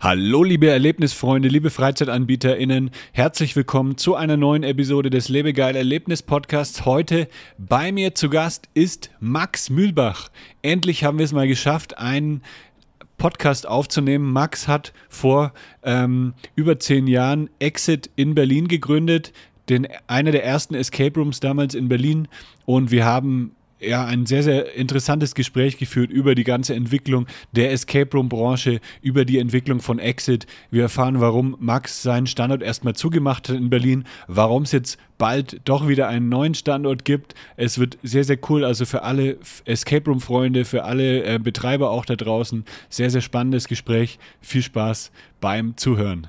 Hallo liebe Erlebnisfreunde, liebe FreizeitanbieterInnen, herzlich willkommen zu einer neuen Episode des Lebegeil Erlebnis Podcasts. Heute bei mir zu Gast ist Max Mühlbach. Endlich haben wir es mal geschafft, einen Podcast aufzunehmen. Max hat vor ähm, über zehn Jahren Exit in Berlin gegründet, den, einer der ersten Escape Rooms damals in Berlin und wir haben ja, ein sehr, sehr interessantes Gespräch geführt über die ganze Entwicklung der Escape Room-Branche, über die Entwicklung von Exit. Wir erfahren, warum Max seinen Standort erstmal zugemacht hat in Berlin, warum es jetzt bald doch wieder einen neuen Standort gibt. Es wird sehr, sehr cool, also für alle Escape Room-Freunde, für alle äh, Betreiber auch da draußen. Sehr, sehr spannendes Gespräch. Viel Spaß beim Zuhören.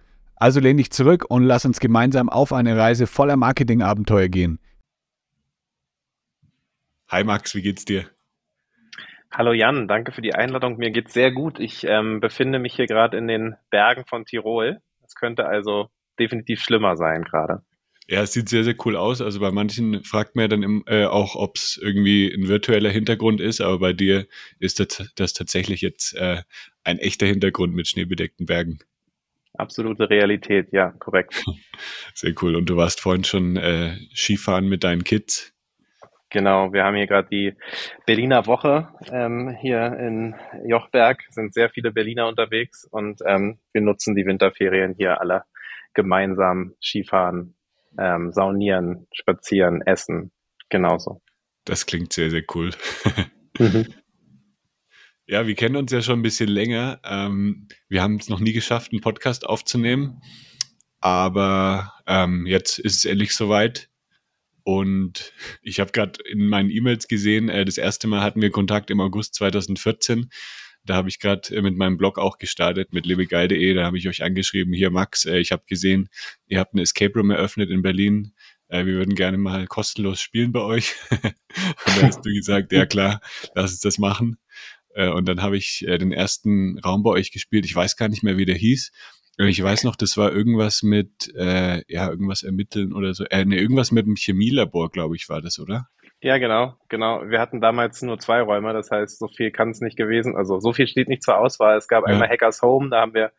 Also lehn dich zurück und lass uns gemeinsam auf eine Reise voller Marketingabenteuer gehen. Hi Max, wie geht's dir? Hallo Jan, danke für die Einladung. Mir geht's sehr gut. Ich ähm, befinde mich hier gerade in den Bergen von Tirol. Es könnte also definitiv schlimmer sein gerade. Ja, es sieht sehr, sehr cool aus. Also bei manchen fragt man ja dann im, äh, auch, ob es irgendwie ein virtueller Hintergrund ist, aber bei dir ist das, das tatsächlich jetzt äh, ein echter Hintergrund mit schneebedeckten Bergen absolute Realität, ja, korrekt. Sehr cool. Und du warst vorhin schon äh, Skifahren mit deinen Kids? Genau, wir haben hier gerade die Berliner Woche ähm, hier in Jochberg, sind sehr viele Berliner unterwegs und ähm, wir nutzen die Winterferien hier alle gemeinsam Skifahren, ähm, saunieren, spazieren, essen, genauso. Das klingt sehr, sehr cool. mhm. Ja, wir kennen uns ja schon ein bisschen länger. Ähm, wir haben es noch nie geschafft, einen Podcast aufzunehmen. Aber ähm, jetzt ist es endlich soweit. Und ich habe gerade in meinen E-Mails gesehen, äh, das erste Mal hatten wir Kontakt im August 2014. Da habe ich gerade äh, mit meinem Blog auch gestartet, mit lebegeil.de. Da habe ich euch angeschrieben, hier Max, äh, ich habe gesehen, ihr habt eine Escape Room eröffnet in Berlin. Äh, wir würden gerne mal kostenlos spielen bei euch. Und da hast du gesagt, ja klar, lass uns das machen. Äh, und dann habe ich äh, den ersten Raum bei euch gespielt. Ich weiß gar nicht mehr, wie der hieß. Ich weiß noch, das war irgendwas mit, äh, ja, irgendwas ermitteln oder so. Äh, nee, irgendwas mit dem Chemielabor, glaube ich, war das, oder? Ja, genau, genau. Wir hatten damals nur zwei Räume, das heißt, so viel kann es nicht gewesen. Also so viel steht nicht zur Auswahl. Es gab ja. einmal Hackers Home, da haben wir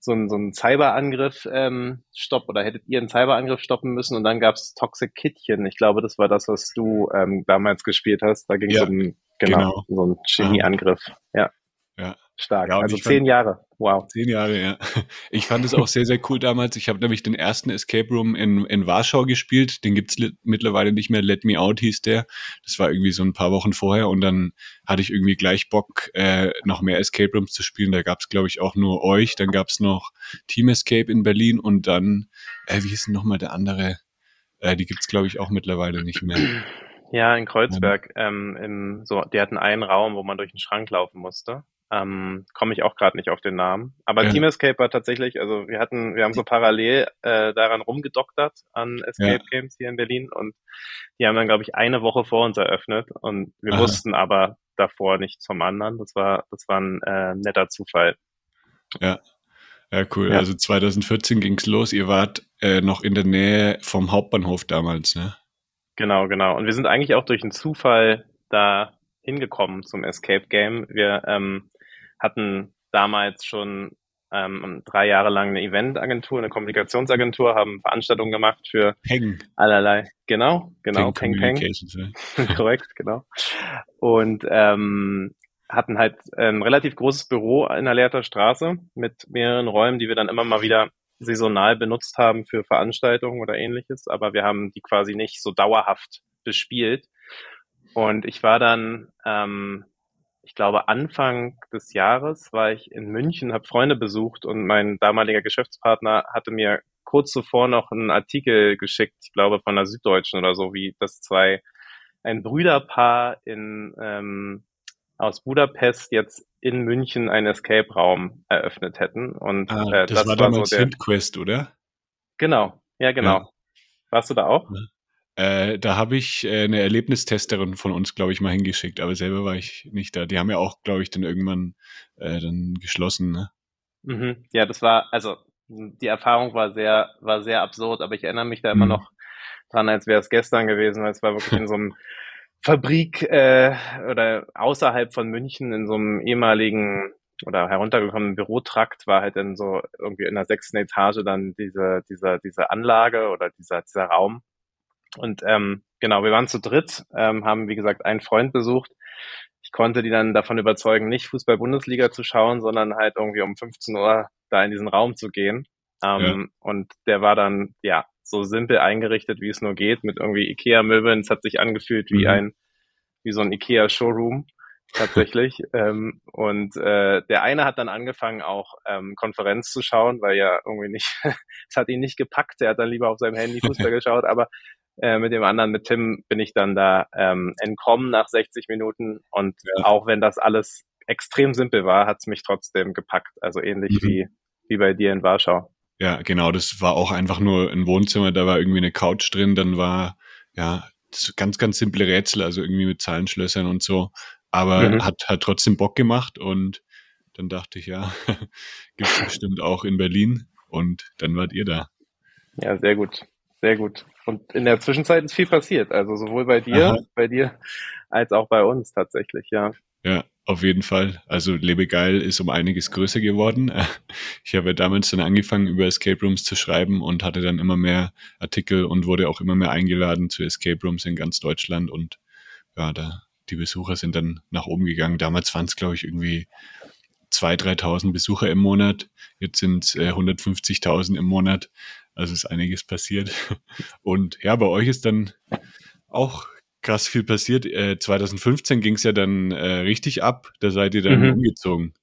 so einen, so einen Cyberangriff ähm, stopp oder hättet ihr einen Cyberangriff stoppen müssen und dann gab's Toxic Kitchen. Ich glaube, das war das, was du ähm, damals gespielt hast. Da ging es ja. um Genau, genau. so ein Chemieangriff. Ja. Ja. Stark. Ja, also zehn Jahre. Wow. Zehn Jahre, ja. Ich fand es auch sehr, sehr cool damals. Ich habe nämlich den ersten Escape Room in, in Warschau gespielt. Den gibt's mittlerweile nicht mehr. Let Me Out hieß der. Das war irgendwie so ein paar Wochen vorher. Und dann hatte ich irgendwie gleich Bock, äh, noch mehr Escape Rooms zu spielen. Da gab's glaube ich, auch nur euch. Dann gab's noch Team Escape in Berlin. Und dann, äh, wie hieß denn nochmal der andere? Äh, die gibt's glaube ich, auch mittlerweile nicht mehr. Ja, in Kreuzberg. Ähm, im, so, die hatten einen Raum, wo man durch den Schrank laufen musste. Ähm, Komme ich auch gerade nicht auf den Namen. Aber ja. Team Escape war tatsächlich, also wir hatten, wir haben so parallel äh, daran rumgedoktert an Escape ja. Games hier in Berlin und die haben dann, glaube ich, eine Woche vor uns eröffnet und wir Aha. wussten aber davor nicht zum anderen. Das war, das war ein äh, netter Zufall. Ja. Ja, cool. Ja. Also 2014 ging's los. Ihr wart äh, noch in der Nähe vom Hauptbahnhof damals, ne? Genau, genau. Und wir sind eigentlich auch durch einen Zufall da hingekommen zum Escape Game. Wir ähm, hatten damals schon ähm, drei Jahre lang eine Eventagentur, eine Kommunikationsagentur, haben Veranstaltungen gemacht für Peng. allerlei. Genau, genau, Peng Peng Peng. Ja. Korrekt, genau. Und ähm, hatten halt ein relativ großes Büro in der Lehrter Straße mit mehreren Räumen, die wir dann immer mal wieder saisonal benutzt haben für Veranstaltungen oder ähnliches, aber wir haben die quasi nicht so dauerhaft bespielt. Und ich war dann, ähm, ich glaube, Anfang des Jahres war ich in München, habe Freunde besucht und mein damaliger Geschäftspartner hatte mir kurz zuvor noch einen Artikel geschickt, ich glaube von der Süddeutschen oder so, wie das zwei ein Brüderpaar in ähm, aus Budapest jetzt in München einen Escape-Raum eröffnet hätten. Und Ah, äh, das, das, war damals so der. Hintquest, oder? Genau, ja, genau. Ja. Warst du da auch? Äh, da habe ich äh, eine Erlebnistesterin von uns, glaube ich, mal hingeschickt, aber selber war ich nicht da. Die haben ja auch, glaube ich, dann irgendwann äh, dann geschlossen. Ne? Mhm. Ja, das war, also die Erfahrung war sehr, war sehr absurd, aber ich erinnere mich da immer Mhm. noch dran, als wäre es gestern gewesen, weil es war wirklich in so einem Fabrik äh, oder außerhalb von München in so einem ehemaligen oder heruntergekommenen Bürotrakt war halt dann so irgendwie in der sechsten Etage dann diese, diese, diese Anlage oder dieser, dieser Raum. Und ähm, genau, wir waren zu dritt, ähm, haben wie gesagt einen Freund besucht. Ich konnte die dann davon überzeugen, nicht Fußball-Bundesliga zu schauen, sondern halt irgendwie um 15 Uhr da in diesen Raum zu gehen. Ähm, Und der war dann, ja, so simpel eingerichtet, wie es nur geht, mit irgendwie Ikea-Möbeln. Es hat sich angefühlt wie Mhm. ein, wie so ein Ikea-Showroom tatsächlich. ähm, und äh, der eine hat dann angefangen, auch ähm, Konferenz zu schauen, weil ja irgendwie nicht, es hat ihn nicht gepackt. Er hat dann lieber auf seinem Handy Fußball geschaut, aber äh, mit dem anderen, mit Tim, bin ich dann da ähm, entkommen nach 60 Minuten. Und Ja. auch wenn das alles extrem simpel war, hat es mich trotzdem gepackt. Also ähnlich Mhm. wie, wie bei dir in Warschau. Ja, genau, das war auch einfach nur ein Wohnzimmer, da war irgendwie eine Couch drin, dann war, ja, das ganz, ganz simple Rätsel, also irgendwie mit Zahlenschlössern und so. Aber Mhm. hat, hat trotzdem Bock gemacht und dann dachte ich, ja, gibt's bestimmt auch in Berlin und dann wart ihr da. Ja, sehr gut. Sehr gut. Und in der Zwischenzeit ist viel passiert. Also sowohl bei dir, Aha. bei dir, als auch bei uns tatsächlich, ja. Ja, auf jeden Fall. Also Lebegeil ist um einiges größer geworden. Ich habe ja damals dann angefangen, über Escape Rooms zu schreiben und hatte dann immer mehr Artikel und wurde auch immer mehr eingeladen zu Escape Rooms in ganz Deutschland und ja, da die Besucher sind dann nach oben gegangen. Damals waren es, glaube ich, irgendwie 2.000, 3.000 Besucher im Monat. Jetzt sind es äh, 150.000 im Monat. Also ist einiges passiert. Und ja, bei euch ist dann auch krass viel passiert. Äh, 2015 ging es ja dann äh, richtig ab. Da seid ihr dann Mhm. umgezogen.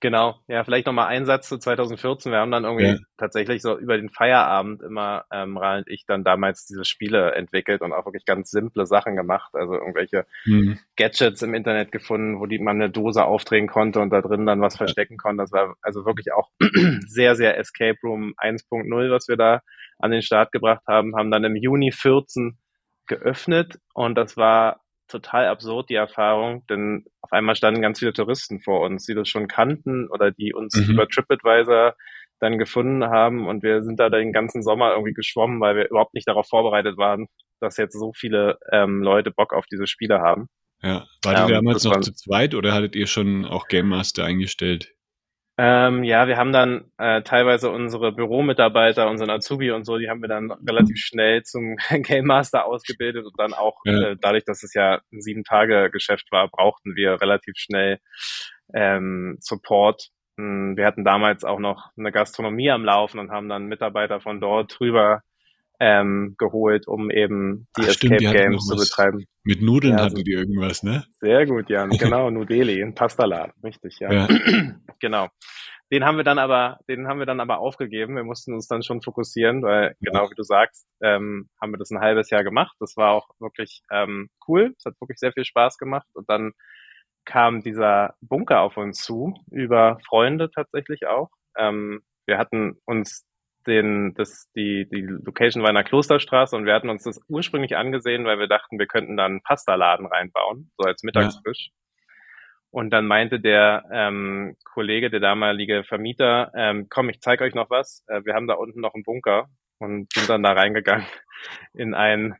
Genau. Ja, vielleicht nochmal ein Satz zu 2014. Wir haben dann irgendwie Ja. tatsächlich so über den Feierabend immer, ähm, Ral und ich dann damals diese Spiele entwickelt und auch wirklich ganz simple Sachen gemacht. Also irgendwelche Hm. Gadgets im Internet gefunden, wo die man eine Dose aufdrehen konnte und da drin dann was verstecken konnte. Das war also wirklich auch sehr, sehr Escape Room 1.0, was wir da an den Start gebracht haben, haben dann im Juni 14 geöffnet und das war total absurd, die Erfahrung, denn auf einmal standen ganz viele Touristen vor uns, die das schon kannten oder die uns Mhm. über TripAdvisor dann gefunden haben und wir sind da den ganzen Sommer irgendwie geschwommen, weil wir überhaupt nicht darauf vorbereitet waren, dass jetzt so viele ähm, Leute Bock auf diese Spiele haben. Ja. Wart ihr Ähm, damals das noch war- zu zweit oder hattet ihr schon auch Game Master eingestellt? Ähm, ja, wir haben dann äh, teilweise unsere Büromitarbeiter, unseren Azubi und so, die haben wir dann relativ schnell zum Game Master ausgebildet und dann auch Ja. äh, dadurch, dass es ja ein sieben Tage Geschäft war, brauchten wir relativ schnell ähm, Support. Hm, Wir hatten damals auch noch eine Gastronomie am Laufen und haben dann Mitarbeiter von dort drüber ähm, geholt, um eben die Ach, stimmt, die Escape Games zu betreiben. Mit Nudeln Ja, hatten so- die irgendwas, ne? Sehr gut, Jan. Genau, Nudeli, ein Pastaladen, richtig, ja. Ja. Genau. Den haben wir dann aber, den haben wir dann aber aufgegeben. Wir mussten uns dann schon fokussieren, weil genau wie du sagst, ähm, haben wir das ein halbes Jahr gemacht. Das war auch wirklich ähm, cool. Es hat wirklich sehr viel Spaß gemacht. Und dann kam dieser Bunker auf uns zu über Freunde tatsächlich auch. Ähm, wir hatten uns den, das, die, die Location war in der Klosterstraße und wir hatten uns das ursprünglich angesehen, weil wir dachten, wir könnten da einen Pastaladen reinbauen, so als Mittagsfisch. Und dann meinte der ähm, Kollege, der damalige Vermieter, ähm, komm, ich zeige euch noch was. Äh, wir haben da unten noch einen Bunker und sind dann da reingegangen in einen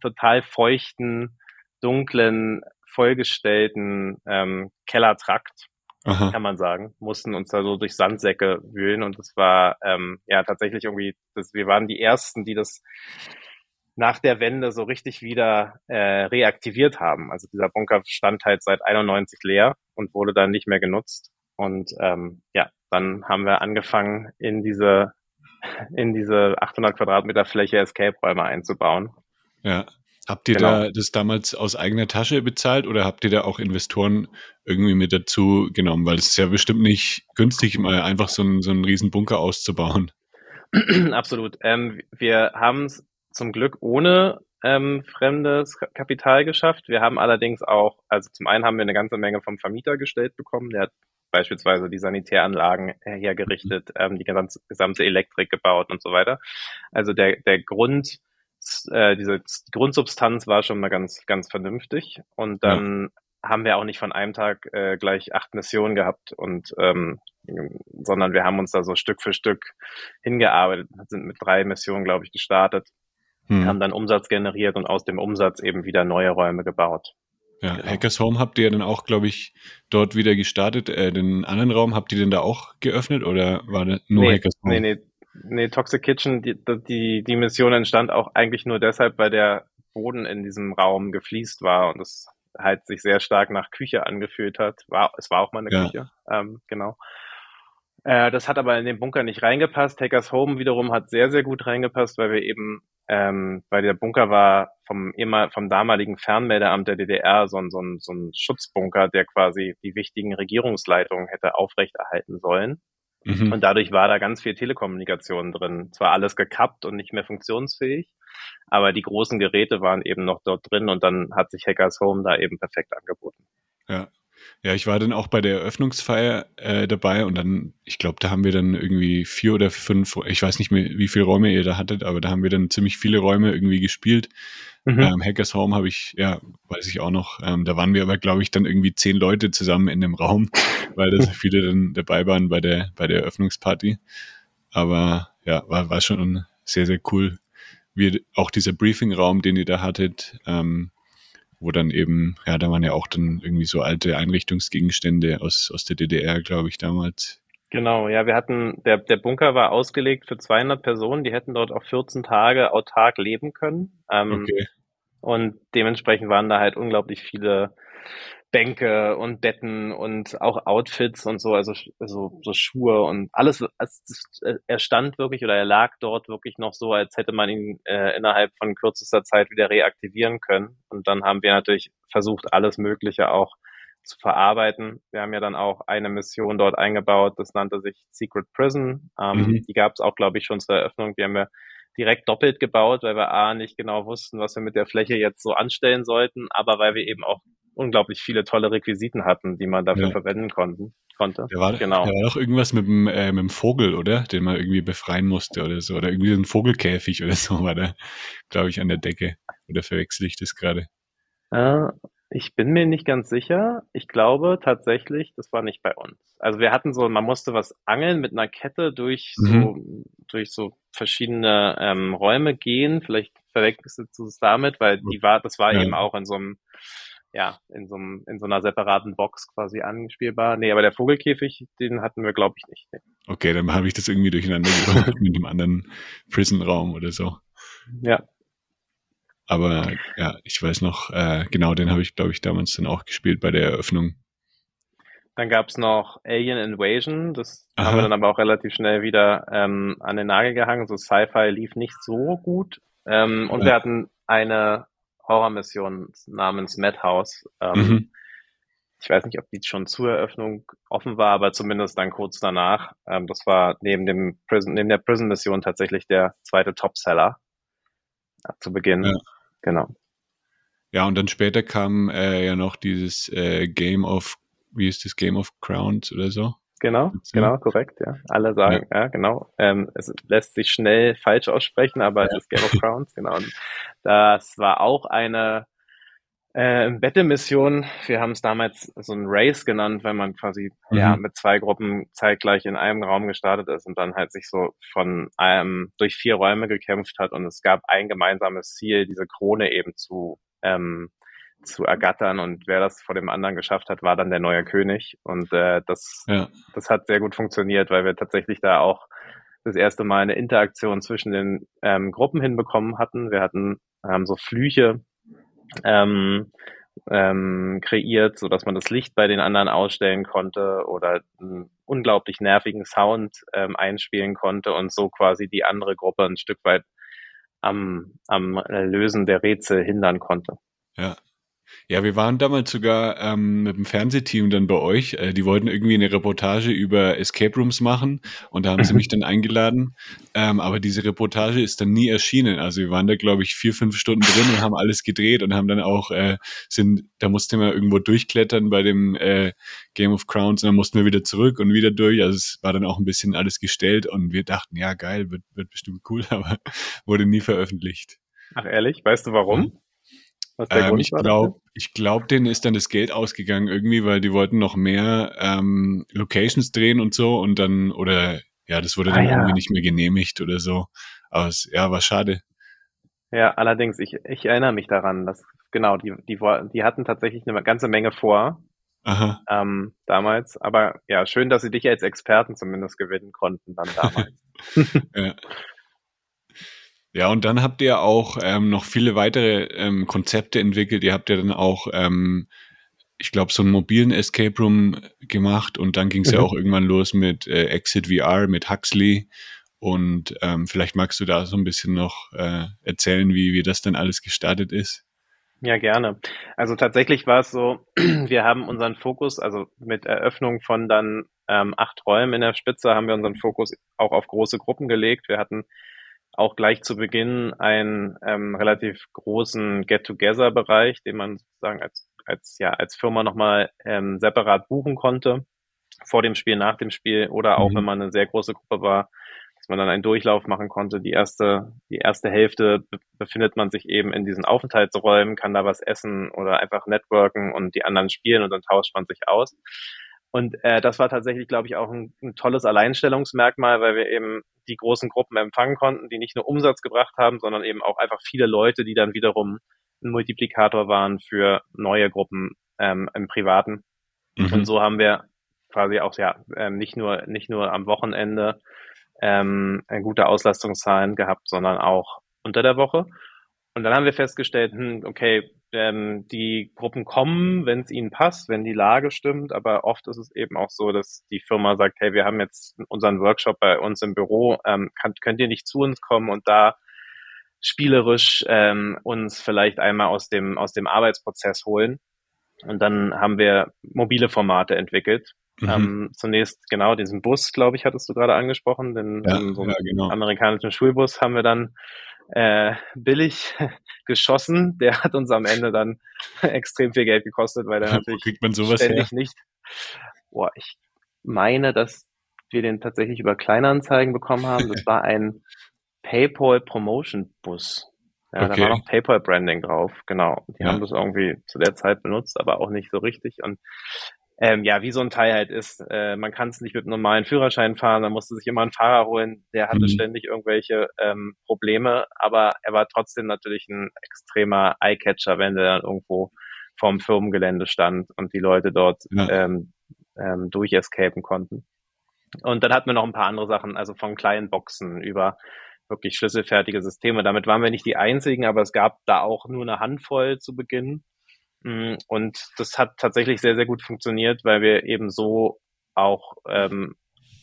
total feuchten, dunklen, vollgestellten ähm, Kellertrakt. Aha. kann man sagen. Mussten uns da so durch Sandsäcke wühlen und das war ähm, ja tatsächlich irgendwie, das, wir waren die ersten, die das nach der Wende so richtig wieder äh, reaktiviert haben. Also dieser Bunker stand halt seit 91 leer und wurde dann nicht mehr genutzt. Und ähm, ja, dann haben wir angefangen, in diese in diese 800 Quadratmeter Fläche Escape-Räume einzubauen. Ja. Habt ihr genau. da das damals aus eigener Tasche bezahlt oder habt ihr da auch Investoren irgendwie mit dazu genommen? Weil es ist ja bestimmt nicht günstig, mal einfach so einen, so einen riesen Bunker auszubauen. Absolut. Ähm, wir haben es zum Glück ohne ähm, fremdes Kapital geschafft. Wir haben allerdings auch, also zum einen haben wir eine ganze Menge vom Vermieter gestellt bekommen. Der hat beispielsweise die Sanitäranlagen hergerichtet, ähm, die gesamte Elektrik gebaut und so weiter. Also der, der Grund, äh, diese Grundsubstanz war schon mal ganz, ganz vernünftig. Und dann ja. haben wir auch nicht von einem Tag äh, gleich acht Missionen gehabt und ähm, sondern wir haben uns da so Stück für Stück hingearbeitet, sind mit drei Missionen, glaube ich, gestartet, hm. haben dann Umsatz generiert und aus dem Umsatz eben wieder neue Räume gebaut. Ja, genau. Hackers Home habt ihr dann auch, glaube ich, dort wieder gestartet. Äh, den anderen Raum habt ihr denn da auch geöffnet oder war das nur nee, Hackers Home? Nee, nee, nee, Toxic Kitchen, die, die, die Mission entstand auch eigentlich nur deshalb, weil der Boden in diesem Raum gefliest war und es halt sich sehr stark nach Küche angefühlt hat. War, es war auch mal eine ja. Küche, ähm, genau. Äh, das hat aber in den Bunker nicht reingepasst. Hackers Home wiederum hat sehr, sehr gut reingepasst, weil wir eben ähm, weil der Bunker war vom, immer, vom damaligen Fernmeldeamt der DDR so ein, so, ein, so ein Schutzbunker, der quasi die wichtigen Regierungsleitungen hätte aufrechterhalten sollen. Mhm. Und dadurch war da ganz viel Telekommunikation drin. Zwar alles gekappt und nicht mehr funktionsfähig, aber die großen Geräte waren eben noch dort drin und dann hat sich Hackers Home da eben perfekt angeboten. Ja, ja, ich war dann auch bei der Eröffnungsfeier äh, dabei und dann, ich glaube, da haben wir dann irgendwie vier oder fünf, ich weiß nicht mehr, wie viele Räume ihr da hattet, aber da haben wir dann ziemlich viele Räume irgendwie gespielt. Mhm. Ähm, Hackers Home habe ich, ja, weiß ich auch noch. Ähm, da waren wir aber, glaube ich, dann irgendwie zehn Leute zusammen in dem Raum, weil da so viele dann dabei waren bei der, bei der Eröffnungsparty. Aber ja, war, war schon sehr, sehr cool. Wie auch dieser Briefingraum, den ihr da hattet, ähm, wo dann eben, ja, da waren ja auch dann irgendwie so alte Einrichtungsgegenstände aus, aus der DDR, glaube ich, damals. Genau, ja, wir hatten, der, der Bunker war ausgelegt für 200 Personen, die hätten dort auch 14 Tage autark leben können. Ähm, okay. Und dementsprechend waren da halt unglaublich viele Bänke und Betten und auch Outfits und so, also so, so Schuhe und alles. Er stand wirklich oder er lag dort wirklich noch so, als hätte man ihn äh, innerhalb von kürzester Zeit wieder reaktivieren können. Und dann haben wir natürlich versucht, alles Mögliche auch zu verarbeiten. Wir haben ja dann auch eine Mission dort eingebaut, das nannte sich Secret Prison. Ähm, mhm. Die gab es auch, glaube ich, schon zur Eröffnung. Die haben wir direkt doppelt gebaut, weil wir A nicht genau wussten, was wir mit der Fläche jetzt so anstellen sollten, aber weil wir eben auch unglaublich viele tolle Requisiten hatten, die man dafür ja. verwenden konnten, konnte. Da war, genau. da war doch irgendwas mit dem, äh, mit dem Vogel, oder? Den man irgendwie befreien musste oder so. Oder irgendwie so ein Vogelkäfig oder so war da, glaube ich, an der Decke. Oder verwechsel ich das gerade? Äh, ich bin mir nicht ganz sicher. Ich glaube tatsächlich, das war nicht bei uns. Also wir hatten so, man musste was angeln mit einer Kette durch mhm. so, durch so verschiedene ähm, Räume gehen. Vielleicht verwechselst du es damit, weil die war, das war ja. eben auch in so einem ja, in so, einem, in so einer separaten Box quasi anspielbar. Nee, aber der Vogelkäfig, den hatten wir, glaube ich, nicht. Nee. Okay, dann habe ich das irgendwie durcheinander gebracht mit einem anderen Prison-Raum oder so. Ja. Aber ja, ich weiß noch, äh, genau, den habe ich, glaube ich, damals dann auch gespielt bei der Eröffnung. Dann gab es noch Alien Invasion, das Aha. haben wir dann aber auch relativ schnell wieder ähm, an den Nagel gehangen. So Sci-Fi lief nicht so gut. Ähm, und ja. wir hatten eine Horrormission namens Madhouse. Ähm, mhm. Ich weiß nicht, ob die schon zur Eröffnung offen war, aber zumindest dann kurz danach. Ähm, das war neben dem Prison, neben der Prison-Mission tatsächlich der zweite Topseller ja, zu Beginn. Ja. Genau. Ja, und dann später kam äh, ja noch dieses äh, Game of, wie ist das, Game of Crowns oder so? Genau, genau, korrekt, ja. Alle sagen, ja, ja genau. Ähm, es lässt sich schnell falsch aussprechen, aber ja. es ist Game of Crowns, genau. Und das war auch eine äh, Battle-Mission. Wir haben es damals so ein Race genannt, wenn man quasi mhm. ja mit zwei Gruppen zeitgleich in einem Raum gestartet ist und dann halt sich so von einem durch vier Räume gekämpft hat und es gab ein gemeinsames Ziel, diese Krone eben zu ähm, zu ergattern und wer das vor dem anderen geschafft hat, war dann der neue König und äh, das, ja. das hat sehr gut funktioniert, weil wir tatsächlich da auch das erste Mal eine Interaktion zwischen den ähm, Gruppen hinbekommen hatten. Wir hatten ähm, so Flüche ähm, ähm, kreiert, so dass man das Licht bei den anderen ausstellen konnte oder einen unglaublich nervigen Sound ähm, einspielen konnte und so quasi die andere Gruppe ein Stück weit am, am Lösen der Rätsel hindern konnte. Ja. Ja, wir waren damals sogar ähm, mit dem Fernsehteam dann bei euch. Äh, die wollten irgendwie eine Reportage über Escape Rooms machen und da haben sie mich dann eingeladen. Ähm, aber diese Reportage ist dann nie erschienen. Also wir waren da, glaube ich, vier, fünf Stunden drin und haben alles gedreht und haben dann auch, äh, sind, da mussten wir irgendwo durchklettern bei dem äh, Game of Crowns und dann mussten wir wieder zurück und wieder durch. Also es war dann auch ein bisschen alles gestellt und wir dachten, ja geil, wird, wird bestimmt cool, aber wurde nie veröffentlicht. Ach ehrlich, weißt du warum? Der ähm, ich glaube, ich glaube, denen ist dann das Geld ausgegangen irgendwie, weil die wollten noch mehr ähm, Locations drehen und so und dann oder ja, das wurde ah, dann ja. irgendwie nicht mehr genehmigt oder so. Aber es, ja, war schade. Ja, allerdings, ich, ich erinnere mich daran, dass genau, die, die, die hatten tatsächlich eine ganze Menge vor. Aha. Ähm, damals. Aber ja, schön, dass sie dich als Experten zumindest gewinnen konnten dann damals. ja. Ja, und dann habt ihr auch ähm, noch viele weitere ähm, Konzepte entwickelt. Ihr habt ja dann auch, ähm, ich glaube, so einen mobilen Escape Room gemacht und dann ging es mhm. ja auch irgendwann los mit äh, Exit VR, mit Huxley. Und ähm, vielleicht magst du da so ein bisschen noch äh, erzählen, wie, wie das dann alles gestartet ist. Ja, gerne. Also tatsächlich war es so, wir haben unseren Fokus, also mit Eröffnung von dann ähm, acht Räumen in der Spitze, haben wir unseren Fokus auch auf große Gruppen gelegt. Wir hatten auch gleich zu Beginn einen ähm, relativ großen Get-Together-Bereich, den man sozusagen als, als, ja, als Firma nochmal ähm, separat buchen konnte, vor dem Spiel, nach dem Spiel oder auch mhm. wenn man eine sehr große Gruppe war, dass man dann einen Durchlauf machen konnte. Die erste, die erste Hälfte befindet man sich eben in diesen Aufenthaltsräumen, kann da was essen oder einfach networken und die anderen spielen und dann tauscht man sich aus. Und äh, das war tatsächlich, glaube ich, auch ein, ein tolles Alleinstellungsmerkmal, weil wir eben die großen Gruppen empfangen konnten, die nicht nur Umsatz gebracht haben, sondern eben auch einfach viele Leute, die dann wiederum ein Multiplikator waren für neue Gruppen ähm, im Privaten. Mhm. Und so haben wir quasi auch ja ähm, nicht nur nicht nur am Wochenende ähm, gute Auslastungszahlen gehabt, sondern auch unter der Woche. Und dann haben wir festgestellt, hm, okay, ähm, die Gruppen kommen, wenn es ihnen passt, wenn die Lage stimmt, aber oft ist es eben auch so, dass die Firma sagt, hey, wir haben jetzt unseren Workshop bei uns im Büro, ähm, kann, könnt ihr nicht zu uns kommen und da spielerisch ähm, uns vielleicht einmal aus dem, aus dem Arbeitsprozess holen. Und dann haben wir mobile Formate entwickelt. Mhm. Ähm, zunächst genau diesen Bus, glaube ich, hattest du gerade angesprochen, den ja, so ja, genau. amerikanischen Schulbus haben wir dann äh, billig geschossen. Der hat uns am Ende dann extrem viel Geld gekostet, weil er natürlich kriegt man sowas ständig her? nicht. Boah, ich meine, dass wir den tatsächlich über Kleinanzeigen bekommen haben. Das war ein PayPal Promotion Bus. Ja, okay. da war noch PayPal Branding drauf, genau. Die ja. haben das irgendwie zu der Zeit benutzt, aber auch nicht so richtig. Und ähm, ja, wie so ein Teil halt ist. Äh, man kann es nicht mit einem normalen Führerschein fahren, man musste sich immer einen Fahrer holen, der hatte mhm. ständig irgendwelche ähm, Probleme, aber er war trotzdem natürlich ein extremer Eyecatcher, wenn der dann irgendwo vorm Firmengelände stand und die Leute dort ja. ähm, ähm, durchescapen konnten. Und dann hatten wir noch ein paar andere Sachen, also von kleinen Boxen über wirklich schlüsselfertige Systeme. Damit waren wir nicht die einzigen, aber es gab da auch nur eine Handvoll zu Beginn. Mm, und das hat tatsächlich sehr, sehr gut funktioniert, weil wir eben so auch ähm,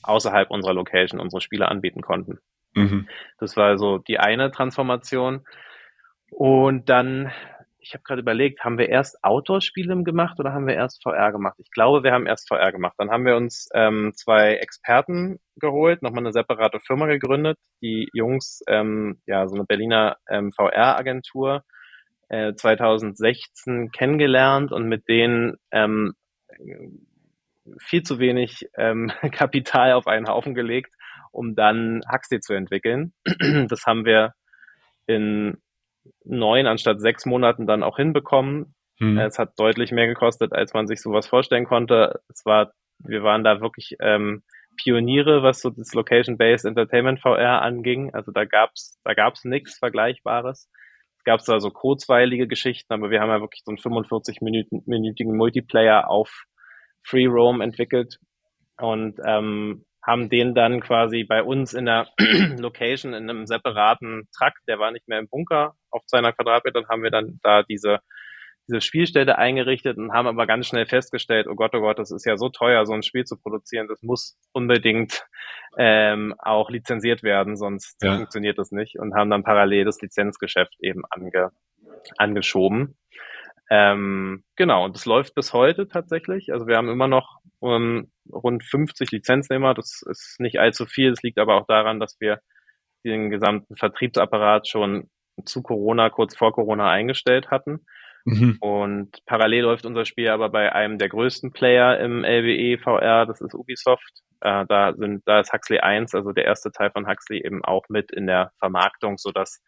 außerhalb unserer Location unsere Spiele anbieten konnten. Mhm. Das war so die eine Transformation. Und dann, ich habe gerade überlegt, haben wir erst Outdoor-Spiele gemacht oder haben wir erst VR gemacht? Ich glaube, wir haben erst VR gemacht. Dann haben wir uns ähm, zwei Experten geholt, nochmal eine separate Firma gegründet. Die Jungs, ähm, ja, so eine Berliner ähm, VR-Agentur, 2016 äh, kennengelernt und mit denen ähm, viel zu wenig ähm, Kapital auf einen Haufen gelegt, um dann Huxley zu entwickeln. Das haben wir in neun anstatt sechs Monaten dann auch hinbekommen. Hm. Es hat deutlich mehr gekostet, als man sich sowas vorstellen konnte. Es war, wir waren da wirklich ähm, Pioniere, was so das Location-Based Entertainment VR anging. Also da gab's, da gab's nichts Vergleichbares gab es da so kurzweilige Geschichten, aber wir haben ja wirklich so einen 45-minütigen Multiplayer auf Free Roam entwickelt und ähm, haben den dann quasi bei uns in der Location in einem separaten Truck, der war nicht mehr im Bunker auf seiner Quadratmeter, haben wir dann da diese diese Spielstätte eingerichtet und haben aber ganz schnell festgestellt, oh Gott, oh Gott, das ist ja so teuer, so ein Spiel zu produzieren, das muss unbedingt ähm, auch lizenziert werden, sonst ja. funktioniert das nicht und haben dann parallel das Lizenzgeschäft eben ange, angeschoben. Ähm, genau, und das läuft bis heute tatsächlich. Also wir haben immer noch um, rund 50 Lizenznehmer, das ist nicht allzu viel, das liegt aber auch daran, dass wir den gesamten Vertriebsapparat schon zu Corona, kurz vor Corona eingestellt hatten. Mhm. Und parallel läuft unser Spiel aber bei einem der größten Player im LWE VR, das ist Ubisoft. Äh, da sind, da ist Huxley 1, also der erste Teil von Huxley eben auch mit in der Vermarktung, so dass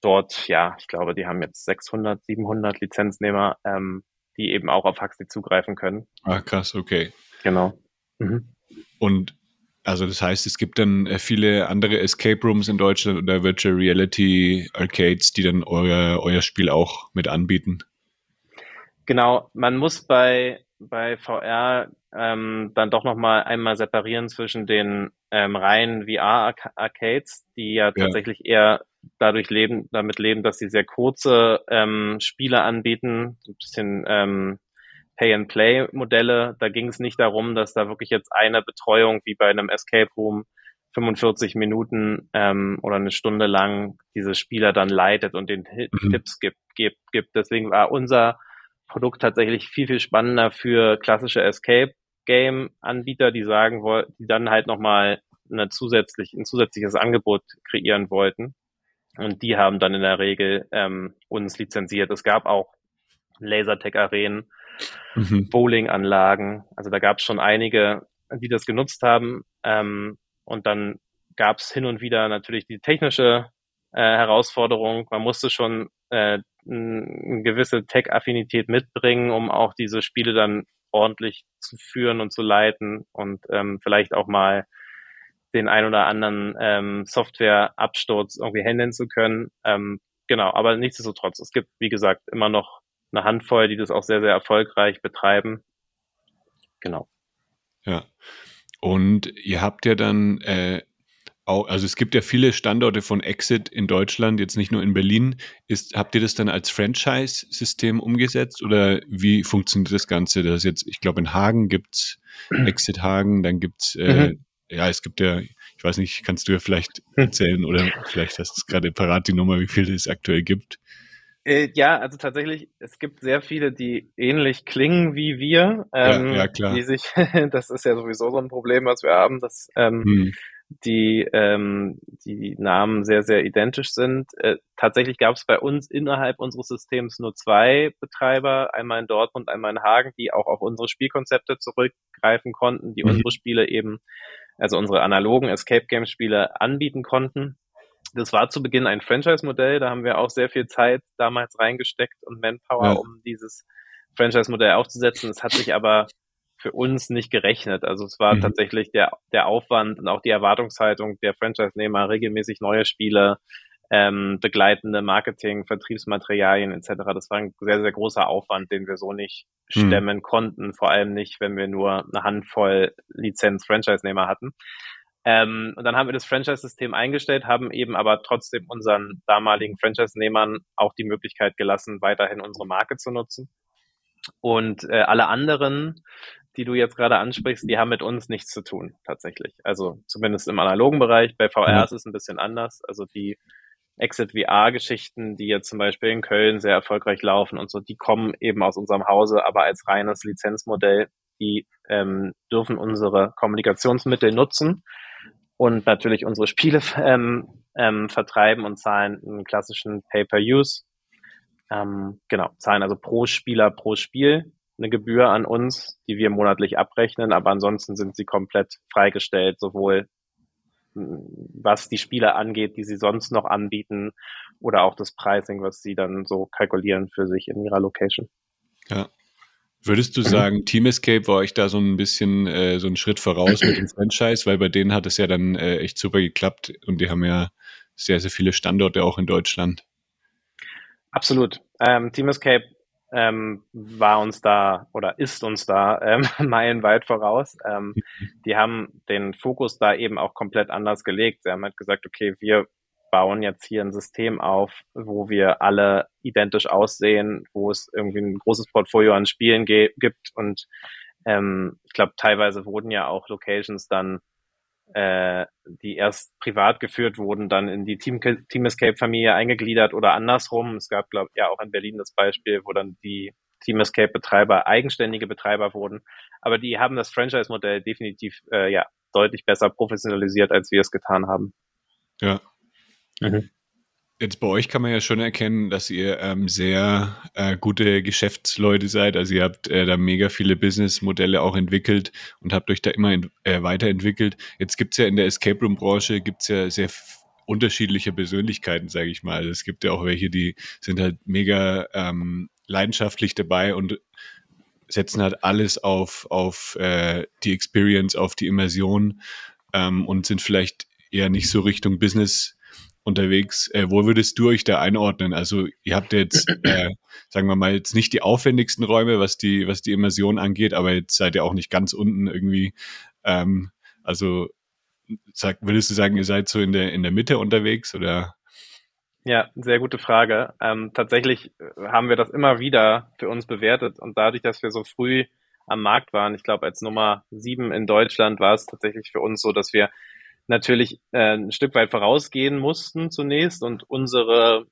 dort, ja, ich glaube, die haben jetzt 600, 700 Lizenznehmer, ähm, die eben auch auf Huxley zugreifen können. Ah, krass, okay. Genau. Mhm. Und also das heißt, es gibt dann äh, viele andere Escape Rooms in Deutschland oder Virtual Reality Arcades, die dann euer, euer Spiel auch mit anbieten. Genau, man muss bei, bei VR ähm, dann doch nochmal einmal separieren zwischen den ähm, reinen VR-Arcades, die ja, ja tatsächlich eher dadurch leben, damit leben, dass sie sehr kurze ähm, Spiele anbieten, so ein bisschen ähm, Pay-and-Play-Modelle. Da ging es nicht darum, dass da wirklich jetzt eine Betreuung wie bei einem Escape Room 45 Minuten ähm, oder eine Stunde lang diese Spieler dann leitet und den mhm. Tipps gibt, gibt, gibt. Deswegen war unser Produkt tatsächlich viel, viel spannender für klassische Escape Game Anbieter, die sagen wollten, die dann halt nochmal eine zusätzlich, ein zusätzliches Angebot kreieren wollten. Und die haben dann in der Regel ähm, uns lizenziert. Es gab auch Lasertech-Arenen, mhm. Bowling-Anlagen. Also da gab es schon einige, die das genutzt haben. Ähm, und dann gab es hin und wieder natürlich die technische äh, Herausforderung. Man musste schon äh, eine gewisse Tech-Affinität mitbringen, um auch diese Spiele dann ordentlich zu führen und zu leiten und ähm, vielleicht auch mal den ein oder anderen ähm, Software-Absturz irgendwie handeln zu können. Ähm, genau, aber nichtsdestotrotz, es gibt, wie gesagt, immer noch eine Handvoll, die das auch sehr, sehr erfolgreich betreiben. Genau. Ja. Und ihr habt ja dann äh, auch, also es gibt ja viele Standorte von Exit in Deutschland, jetzt nicht nur in Berlin. Ist, habt ihr das dann als Franchise-System umgesetzt oder wie funktioniert das Ganze? Das jetzt, ich glaube, in Hagen gibt es Exit Hagen, dann gibt es, äh, mhm. ja, es gibt ja, ich weiß nicht, kannst du ja vielleicht erzählen oder vielleicht hast du gerade parat die Nummer, wie viele es aktuell gibt. Äh, ja, also tatsächlich, es gibt sehr viele, die ähnlich klingen wie wir. Ähm, ja, ja, klar. Die sich, das ist ja sowieso so ein Problem, was wir haben, dass ähm, hm. die, ähm, die Namen sehr, sehr identisch sind. Äh, tatsächlich gab es bei uns innerhalb unseres Systems nur zwei Betreiber, einmal in Dortmund, einmal in Hagen, die auch auf unsere Spielkonzepte zurückgreifen konnten, die mhm. unsere Spiele eben, also unsere analogen Escape Game Spiele anbieten konnten. Das war zu Beginn ein Franchise-Modell, da haben wir auch sehr viel Zeit damals reingesteckt und Manpower, ja. um dieses Franchise-Modell aufzusetzen. Es hat sich aber für uns nicht gerechnet. Also es war mhm. tatsächlich der, der Aufwand und auch die Erwartungshaltung der Franchise-Nehmer, regelmäßig neue Spiele, ähm, begleitende Marketing, Vertriebsmaterialien etc. Das war ein sehr, sehr großer Aufwand, den wir so nicht mhm. stemmen konnten, vor allem nicht, wenn wir nur eine Handvoll Lizenz-Franchise-Nehmer hatten. Ähm, und dann haben wir das Franchise-System eingestellt, haben eben aber trotzdem unseren damaligen Franchise-Nehmern auch die Möglichkeit gelassen, weiterhin unsere Marke zu nutzen. Und äh, alle anderen, die du jetzt gerade ansprichst, die haben mit uns nichts zu tun, tatsächlich. Also zumindest im analogen Bereich. Bei VR ja. ist es ein bisschen anders. Also die Exit VR-Geschichten, die jetzt zum Beispiel in Köln sehr erfolgreich laufen und so, die kommen eben aus unserem Hause, aber als reines Lizenzmodell. Die ähm, dürfen unsere Kommunikationsmittel nutzen und natürlich unsere Spiele ähm, ähm, vertreiben und zahlen einen klassischen Pay-per-Use. Ähm, genau, zahlen also pro Spieler pro Spiel eine Gebühr an uns, die wir monatlich abrechnen, aber ansonsten sind sie komplett freigestellt, sowohl was die Spiele angeht, die sie sonst noch anbieten, oder auch das Pricing, was sie dann so kalkulieren für sich in ihrer Location. Ja, Würdest du sagen, Team Escape war euch da so ein bisschen äh, so ein Schritt voraus mit dem Franchise, weil bei denen hat es ja dann äh, echt super geklappt und die haben ja sehr, sehr viele Standorte auch in Deutschland. Absolut. Ähm, Team Escape ähm, war uns da oder ist uns da ähm, meilenweit voraus. Ähm, die haben den Fokus da eben auch komplett anders gelegt. Sie haben halt gesagt, okay, wir bauen jetzt hier ein System auf, wo wir alle identisch aussehen, wo es irgendwie ein großes Portfolio an Spielen gibt und ähm, ich glaube, teilweise wurden ja auch Locations dann äh, die erst privat geführt wurden, dann in die Team, Team Escape-Familie eingegliedert oder andersrum. Es gab, glaube ich, ja auch in Berlin das Beispiel, wo dann die Team Escape-Betreiber eigenständige Betreiber wurden. Aber die haben das Franchise-Modell definitiv äh, ja deutlich besser professionalisiert, als wir es getan haben. Ja. Mhm. Jetzt bei euch kann man ja schon erkennen, dass ihr ähm, sehr äh, gute Geschäftsleute seid. Also ihr habt äh, da mega viele Businessmodelle auch entwickelt und habt euch da immer in, äh, weiterentwickelt. Jetzt gibt's ja in der Escape Room Branche gibt's ja sehr unterschiedliche Persönlichkeiten, sage ich mal. Also es gibt ja auch welche, die sind halt mega ähm, leidenschaftlich dabei und setzen halt alles auf, auf äh, die Experience, auf die Immersion ähm, und sind vielleicht eher nicht so Richtung Business unterwegs. Äh, wo würdest du euch da einordnen? Also ihr habt jetzt, äh, sagen wir mal, jetzt nicht die aufwendigsten Räume, was die, was die Immersion angeht, aber jetzt seid ihr auch nicht ganz unten irgendwie. Ähm, also sag, würdest du sagen, ihr seid so in der, in der Mitte unterwegs oder? Ja, sehr gute Frage. Ähm, tatsächlich äh, haben wir das immer wieder für uns bewertet und dadurch, dass wir so früh am Markt waren, ich glaube als Nummer sieben in Deutschland war es tatsächlich für uns so, dass wir natürlich äh, ein Stück weit vorausgehen mussten zunächst und unsere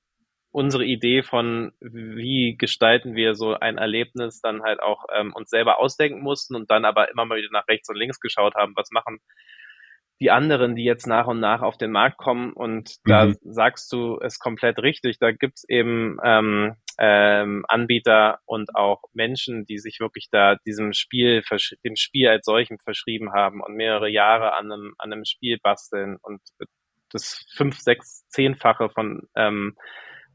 unsere Idee von wie gestalten wir so ein Erlebnis dann halt auch ähm, uns selber ausdenken mussten und dann aber immer mal wieder nach rechts und links geschaut haben, was machen die anderen, die jetzt nach und nach auf den Markt kommen. Und da mhm. sagst du es komplett richtig. Da gibt's eben ähm, ähm, Anbieter und auch Menschen, die sich wirklich da diesem Spiel, dem Spiel als solchem verschrieben haben und mehrere Jahre an einem, an einem Spiel basteln und das fünf, sechs, zehnfache von ähm,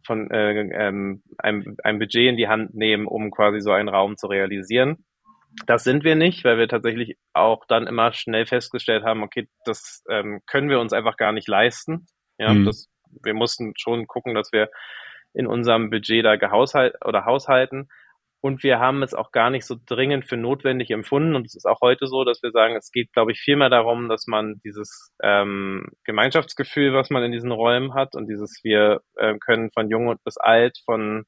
von äh, ähm, einem, einem Budget in die Hand nehmen, um quasi so einen Raum zu realisieren. Das sind wir nicht, weil wir tatsächlich auch dann immer schnell festgestellt haben, okay, das ähm, können wir uns einfach gar nicht leisten. Ja, mhm. das, wir mussten schon gucken, dass wir in unserem Budget da gehaushalt oder haushalten. Und wir haben es auch gar nicht so dringend für notwendig empfunden. Und es ist auch heute so, dass wir sagen, es geht, glaube ich, vielmehr darum, dass man dieses ähm, Gemeinschaftsgefühl, was man in diesen Räumen hat und dieses, wir äh, können von jung bis alt, von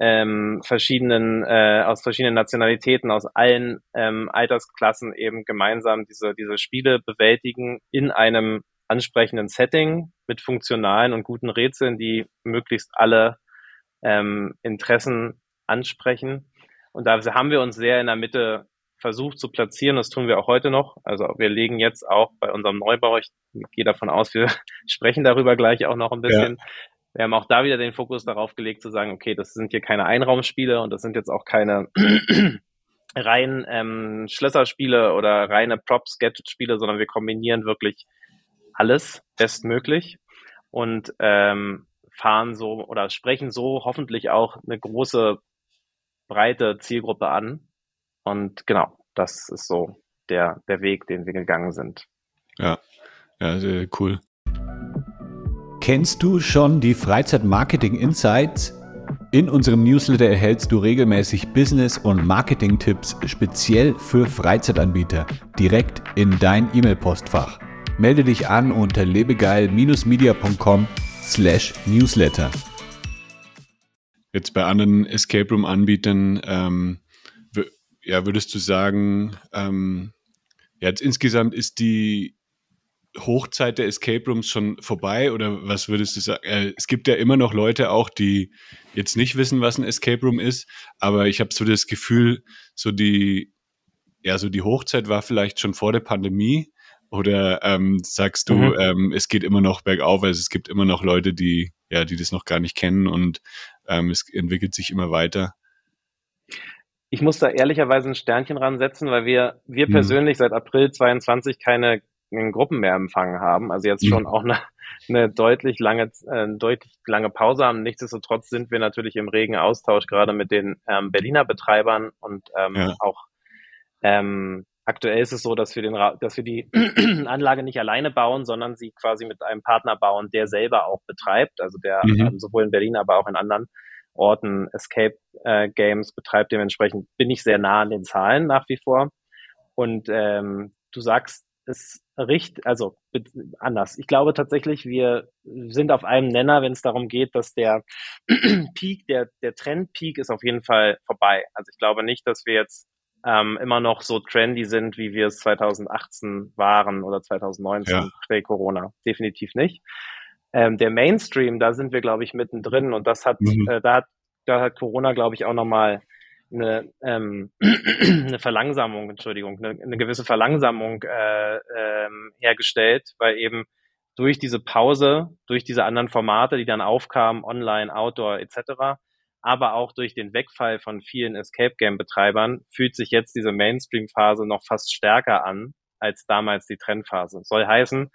ähm, verschiedenen, äh, aus verschiedenen Nationalitäten, aus allen ähm, Altersklassen eben gemeinsam diese, diese Spiele bewältigen in einem ansprechenden Setting mit funktionalen und guten Rätseln, die möglichst alle ähm, Interessen ansprechen. Und da haben wir uns sehr in der Mitte versucht zu platzieren. Das tun wir auch heute noch. Also wir legen jetzt auch bei unserem Neubau, ich gehe davon aus, wir sprechen darüber gleich auch noch ein bisschen, ja. Wir haben auch da wieder den Fokus darauf gelegt zu sagen, okay, das sind hier keine Einraumspiele und das sind jetzt auch keine rein ähm, Schlösserspiele oder reine Props-Gadget-Spiele, sondern wir kombinieren wirklich alles bestmöglich und ähm, fahren so oder sprechen so hoffentlich auch eine große, breite Zielgruppe an. Und genau, das ist so der, der Weg, den wir gegangen sind. Ja, ja, sehr cool. Kennst du schon die Freizeit Marketing Insights? In unserem Newsletter erhältst du regelmäßig Business- und Marketing-Tipps speziell für Freizeitanbieter direkt in dein E-Mail-Postfach. Melde dich an unter lebegeil-media.com slash newsletter. Jetzt bei anderen Escape Room-Anbietern, ähm, ja, würdest du sagen, ähm, jetzt insgesamt ist die Hochzeit der Escape Rooms schon vorbei oder was würdest du sagen? Äh, es gibt ja immer noch Leute auch, die jetzt nicht wissen, was ein Escape Room ist, aber ich habe so das Gefühl, so die, ja, so die Hochzeit war vielleicht schon vor der Pandemie oder ähm, sagst du, mhm. ähm, es geht immer noch bergauf, also es gibt immer noch Leute, die, ja, die das noch gar nicht kennen und ähm, es entwickelt sich immer weiter? Ich muss da ehrlicherweise ein Sternchen ransetzen, weil wir, wir mhm. persönlich seit April 22 keine Gruppen mehr empfangen haben. Also jetzt schon mhm. auch eine, eine deutlich lange, äh, deutlich lange Pause haben. Nichtsdestotrotz sind wir natürlich im regen Austausch gerade mit den ähm, Berliner Betreibern und ähm, ja. auch ähm, Aktuell ist es so, dass wir, den, dass wir die Anlage nicht alleine bauen, sondern sie quasi mit einem Partner bauen, der selber auch betreibt, also der mhm. ähm, sowohl in Berlin, aber auch in anderen Orten Escape äh, Games betreibt. Dementsprechend bin ich sehr nah an den Zahlen nach wie vor. Und ähm, du sagst es richtig, also anders. Ich glaube tatsächlich, wir sind auf einem Nenner, wenn es darum geht, dass der Peak, der, der Trend-Peak ist auf jeden Fall vorbei. Also ich glaube nicht, dass wir jetzt ähm, immer noch so trendy sind, wie wir es 2018 waren oder 2019 ja. pre-Corona. Definitiv nicht. Ähm, der Mainstream, da sind wir, glaube ich, mittendrin und das hat, mhm. äh, da hat, da hat Corona, glaube ich, auch nochmal eine, ähm, eine Verlangsamung, Entschuldigung, eine, eine gewisse Verlangsamung äh, ähm, hergestellt, weil eben durch diese Pause, durch diese anderen Formate, die dann aufkamen, online, Outdoor etc., aber auch durch den Wegfall von vielen Escape Game Betreibern fühlt sich jetzt diese Mainstream Phase noch fast stärker an als damals die Trendphase. Soll heißen,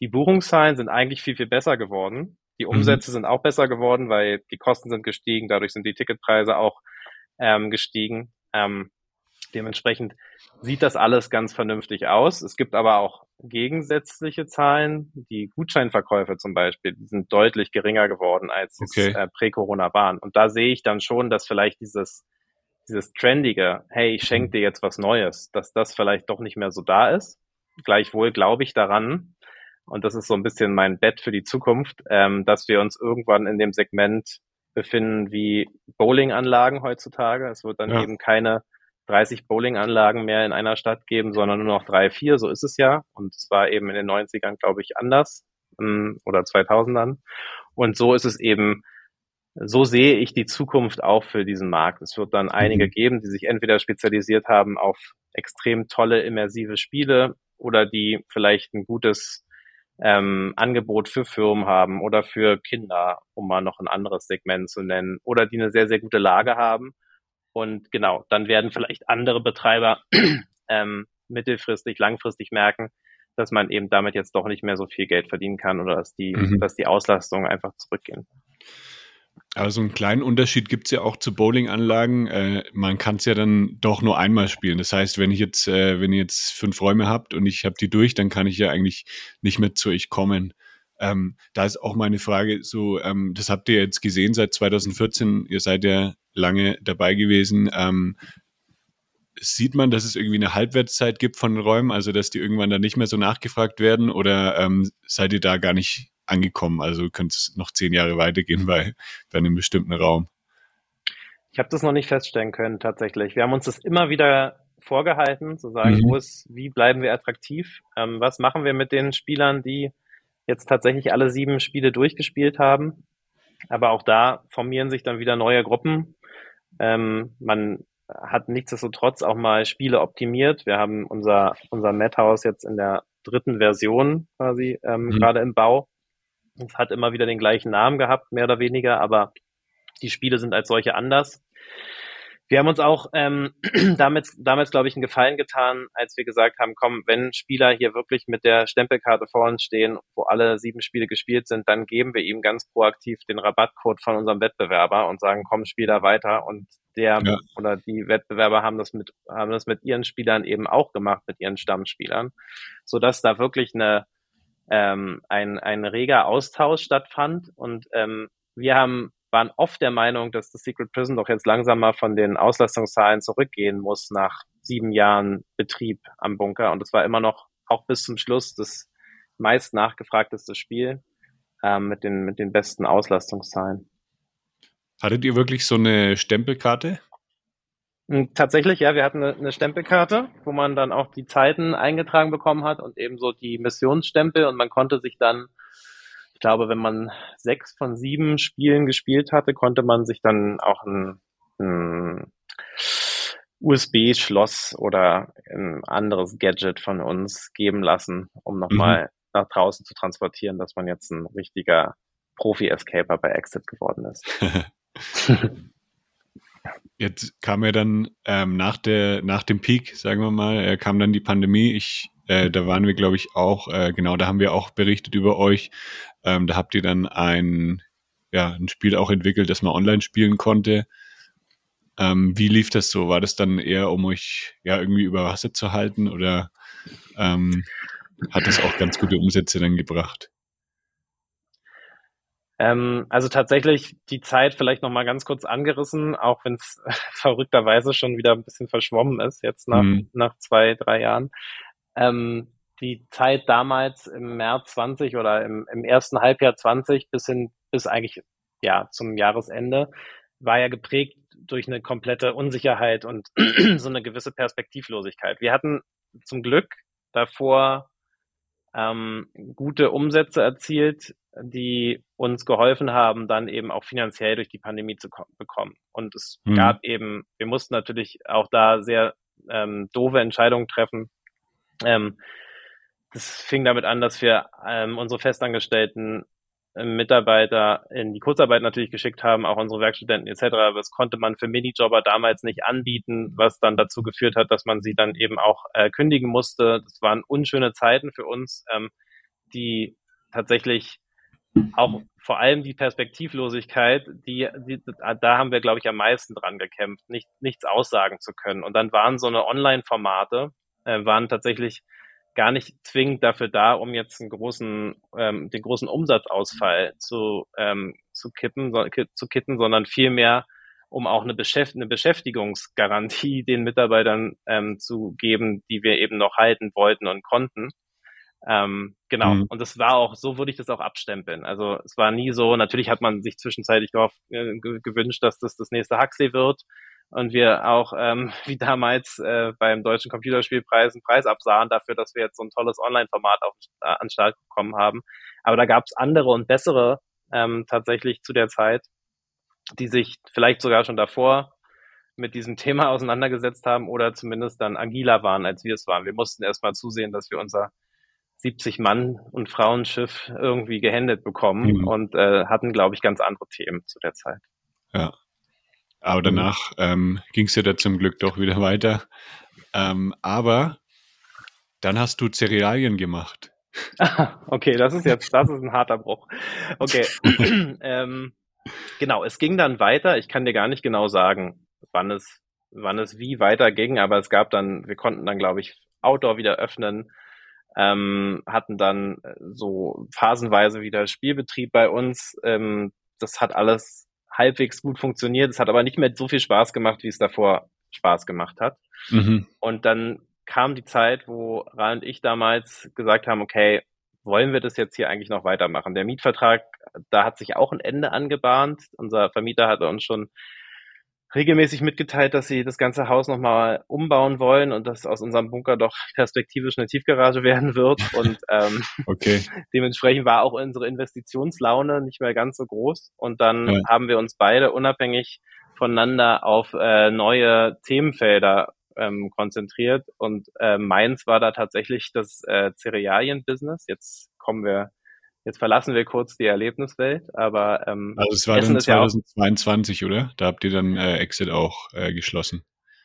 die Buchungszahlen sind eigentlich viel, viel besser geworden. Die mhm. Umsätze mhm. sind auch besser geworden, weil die Kosten sind gestiegen, dadurch sind die Ticketpreise auch ähm, gestiegen. Ähm, dementsprechend sieht das alles ganz vernünftig aus. Es gibt aber auch gegensätzliche Zahlen. Die Gutscheinverkäufe zum Beispiel, die sind deutlich geringer geworden, als okay. es äh, prä-Corona waren. Und da sehe ich dann schon, dass vielleicht dieses, dieses trendige, hey, ich schenke dir jetzt was Neues, dass das vielleicht doch nicht mehr so da ist. Gleichwohl glaube ich daran, und das ist so ein bisschen mein Bett für die Zukunft, ähm, dass wir uns irgendwann in dem Segment befinden wie Bowlinganlagen heutzutage. Es wird dann ja. eben keine 30 Bowlinganlagen mehr in einer Stadt geben, sondern nur noch drei, vier. So ist es ja. Und es war eben in den 90ern, glaube ich, anders ähm, oder 2000ern. Und so ist es eben, so sehe ich die Zukunft auch für diesen Markt. Es wird dann einige mhm. geben, die sich entweder spezialisiert haben auf extrem tolle immersive Spiele oder die vielleicht ein gutes ähm, Angebot für Firmen haben oder für Kinder, um mal noch ein anderes Segment zu nennen, oder die eine sehr, sehr gute Lage haben. Und genau, dann werden vielleicht andere Betreiber ähm, mittelfristig, langfristig merken, dass man eben damit jetzt doch nicht mehr so viel Geld verdienen kann oder dass die, mhm. dass die Auslastungen einfach zurückgehen. Aber so einen kleinen Unterschied gibt es ja auch zu Bowlinganlagen. Äh, man kann es ja dann doch nur einmal spielen. Das heißt, wenn ich jetzt, äh, wenn ihr jetzt fünf Räume habt und ich habe die durch, dann kann ich ja eigentlich nicht mehr zu euch kommen. Ähm, da ist auch meine Frage so, ähm, das habt ihr jetzt gesehen seit 2014, ihr seid ja lange dabei gewesen. Ähm, sieht man, dass es irgendwie eine Halbwertszeit gibt von Räumen, also dass die irgendwann dann nicht mehr so nachgefragt werden oder ähm, seid ihr da gar nicht angekommen. Also könnte es noch zehn Jahre weitergehen bei, bei einem bestimmten Raum. Ich habe das noch nicht feststellen können, tatsächlich. Wir haben uns das immer wieder vorgehalten, zu sagen, mhm. wo ist, wie bleiben wir attraktiv? Ähm, was machen wir mit den Spielern, die jetzt tatsächlich alle sieben Spiele durchgespielt haben? Aber auch da formieren sich dann wieder neue Gruppen. Ähm, man hat nichtsdestotrotz auch mal Spiele optimiert. Wir haben unser, unser Madhouse jetzt in der dritten Version quasi ähm, mhm. gerade im Bau. Es hat immer wieder den gleichen Namen gehabt, mehr oder weniger, aber die Spiele sind als solche anders. Wir haben uns auch ähm, damit, damals, glaube ich, einen Gefallen getan, als wir gesagt haben, komm, wenn Spieler hier wirklich mit der Stempelkarte vor uns stehen, wo alle sieben Spiele gespielt sind, dann geben wir ihm ganz proaktiv den Rabattcode von unserem Wettbewerber und sagen, komm, spiel da weiter. Und der ja. oder die Wettbewerber haben das mit, haben das mit ihren Spielern eben auch gemacht, mit ihren Stammspielern, sodass da wirklich eine ähm, ein, ein reger Austausch stattfand. Und ähm, wir haben, waren oft der Meinung, dass das Secret Prison doch jetzt langsam mal von den Auslastungszahlen zurückgehen muss nach sieben Jahren Betrieb am Bunker. Und es war immer noch auch bis zum Schluss das meist nachgefragteste Spiel ähm, mit, den, mit den besten Auslastungszahlen. Hattet ihr wirklich so eine Stempelkarte? Hm, tatsächlich, ja, wir hatten eine, eine, Stempelkarte, wo man dann auch die Zeiten eingetragen bekommen hat und ebenso die Missionsstempel und man konnte sich dann, ich glaube, wenn man sechs von sieben Spielen gespielt hatte, konnte man sich dann auch ein, ein USB-Schloss oder ein anderes Gadget von uns geben lassen, um nochmal mhm. nach draußen zu transportieren, dass man jetzt ein richtiger Profi-Escaper bei Exit geworden ist. Jetzt kam ja dann ähm, nach, der, nach dem Peak, sagen wir mal, äh, kam dann die Pandemie. Ich, äh, da waren wir, glaube ich, auch, äh, genau, da haben wir auch berichtet über euch. Ähm, da habt ihr dann ein, ja, ein Spiel auch entwickelt, das man online spielen konnte. Ähm, wie lief das so? War das dann eher, um euch ja irgendwie über Wasser zu halten oder ähm, hat das auch ganz gute Umsätze dann gebracht? Ähm, also tatsächlich die Zeit vielleicht noch mal ganz kurz angerissen, auch wenn es verrückterweise schon wieder ein bisschen verschwommen ist, jetzt nach, mhm. nach zwei, drei Jahren. Ähm, die Zeit damals im März 20 oder im, im ersten Halbjahr 20 bis hin, bis eigentlich, ja, zum Jahresende, war ja geprägt durch eine komplette Unsicherheit und so eine gewisse Perspektivlosigkeit. Wir hatten zum Glück davor ähm, gute Umsätze erzielt, die uns geholfen haben, dann eben auch finanziell durch die Pandemie zu bekommen. Und es mhm. gab eben, wir mussten natürlich auch da sehr ähm, doofe Entscheidungen treffen. Ähm, das fing damit an, dass wir ähm, unsere Festangestellten Mitarbeiter in die Kurzarbeit natürlich geschickt haben, auch unsere Werkstudenten etc. Aber das konnte man für Minijobber damals nicht anbieten, was dann dazu geführt hat, dass man sie dann eben auch äh, kündigen musste. Das waren unschöne Zeiten für uns, ähm, die tatsächlich auch vor allem die Perspektivlosigkeit, die, die da haben wir, glaube ich, am meisten dran gekämpft, nicht, nichts aussagen zu können. Und dann waren so eine Online-Formate, äh, waren tatsächlich gar nicht zwingend dafür da, um jetzt einen großen, ähm, den großen Umsatzausfall zu, ähm, zu kippen, so, zu kitten, sondern vielmehr, um auch eine, Beschäft eine Beschäftigungsgarantie den Mitarbeitern ähm, zu geben, die wir eben noch halten wollten und konnten. Ähm, genau. Mhm. Und das war auch, so würde ich das auch abstempeln. Also es war nie so, natürlich hat man sich zwischenzeitlich darauf äh, gewünscht, dass das das nächste Huxley wird und wir auch ähm, wie damals äh, beim Deutschen Computerspielpreis einen Preis absahen dafür, dass wir jetzt so ein tolles Online-Format auf, äh, an Start bekommen haben. Aber da gab es andere und bessere ähm, tatsächlich zu der Zeit, die sich vielleicht sogar schon davor mit diesem Thema auseinandergesetzt haben oder zumindest dann agiler waren, als wir es waren. Wir mussten erstmal zusehen, dass wir unser 70 Mann und Frauenschiff irgendwie gehändet bekommen mhm. und äh, hatten, glaube ich, ganz andere Themen zu der Zeit. Ja, aber danach ähm, ging es ja da zum Glück doch wieder weiter. Ähm, aber dann hast du Cerealien gemacht. okay, das ist jetzt, das ist ein harter Bruch. Okay. ähm, genau, es ging dann weiter. Ich kann dir gar nicht genau sagen, wann es, wann es wie weiterging, aber es gab dann, wir konnten dann, glaube ich, Outdoor wieder öffnen, ähm, hatten dann äh, so phasenweise wieder Spielbetrieb bei uns. Ähm, das hat alles halbwegs gut funktioniert. Es hat aber nicht mehr so viel Spaß gemacht, wie es davor Spaß gemacht hat. Mhm. Und dann kam die Zeit, wo Ra und ich damals gesagt haben, okay, wollen wir das jetzt hier eigentlich noch weitermachen? Der Mietvertrag, da hat sich auch ein Ende angebahnt. Unser Vermieter hatte uns schon regelmäßig mitgeteilt, dass sie das ganze Haus nochmal umbauen wollen und dass aus unserem Bunker doch perspektivisch eine Tiefgarage werden wird. Und ähm, okay. dementsprechend war auch unsere Investitionslaune nicht mehr ganz so groß. Und dann ja. haben wir uns beide unabhängig voneinander auf äh, neue Themenfelder ähm, konzentriert. Und äh, meins war da tatsächlich das äh, Cerealien-Business. Jetzt kommen wir Jetzt verlassen wir kurz die Erlebniswelt, aber ähm, also es war Essen dann 2022, ja oder? Da habt ihr dann äh, Exit auch äh, geschlossen.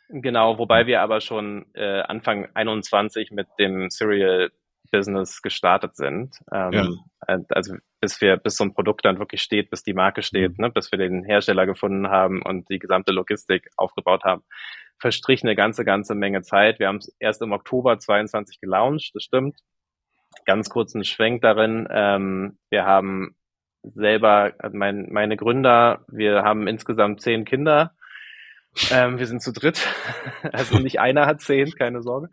Genau, wobei wir aber schon äh, Anfang 21 mit dem Serial Business gestartet sind. Ähm, ja. Also bis wir, bis so ein Produkt dann wirklich steht, bis die Marke steht, mhm. ne, bis wir den Hersteller gefunden haben und die gesamte Logistik aufgebaut haben, verstrich eine ganze, ganze Menge Zeit. Wir haben es erst im Oktober 22 gelauncht, das stimmt ganz kurzen Schwenk darin. Ähm, wir haben selber, also mein, meine Gründer, wir haben insgesamt zehn Kinder. Ähm, wir sind zu dritt. Also nicht einer hat zehn, keine Sorge.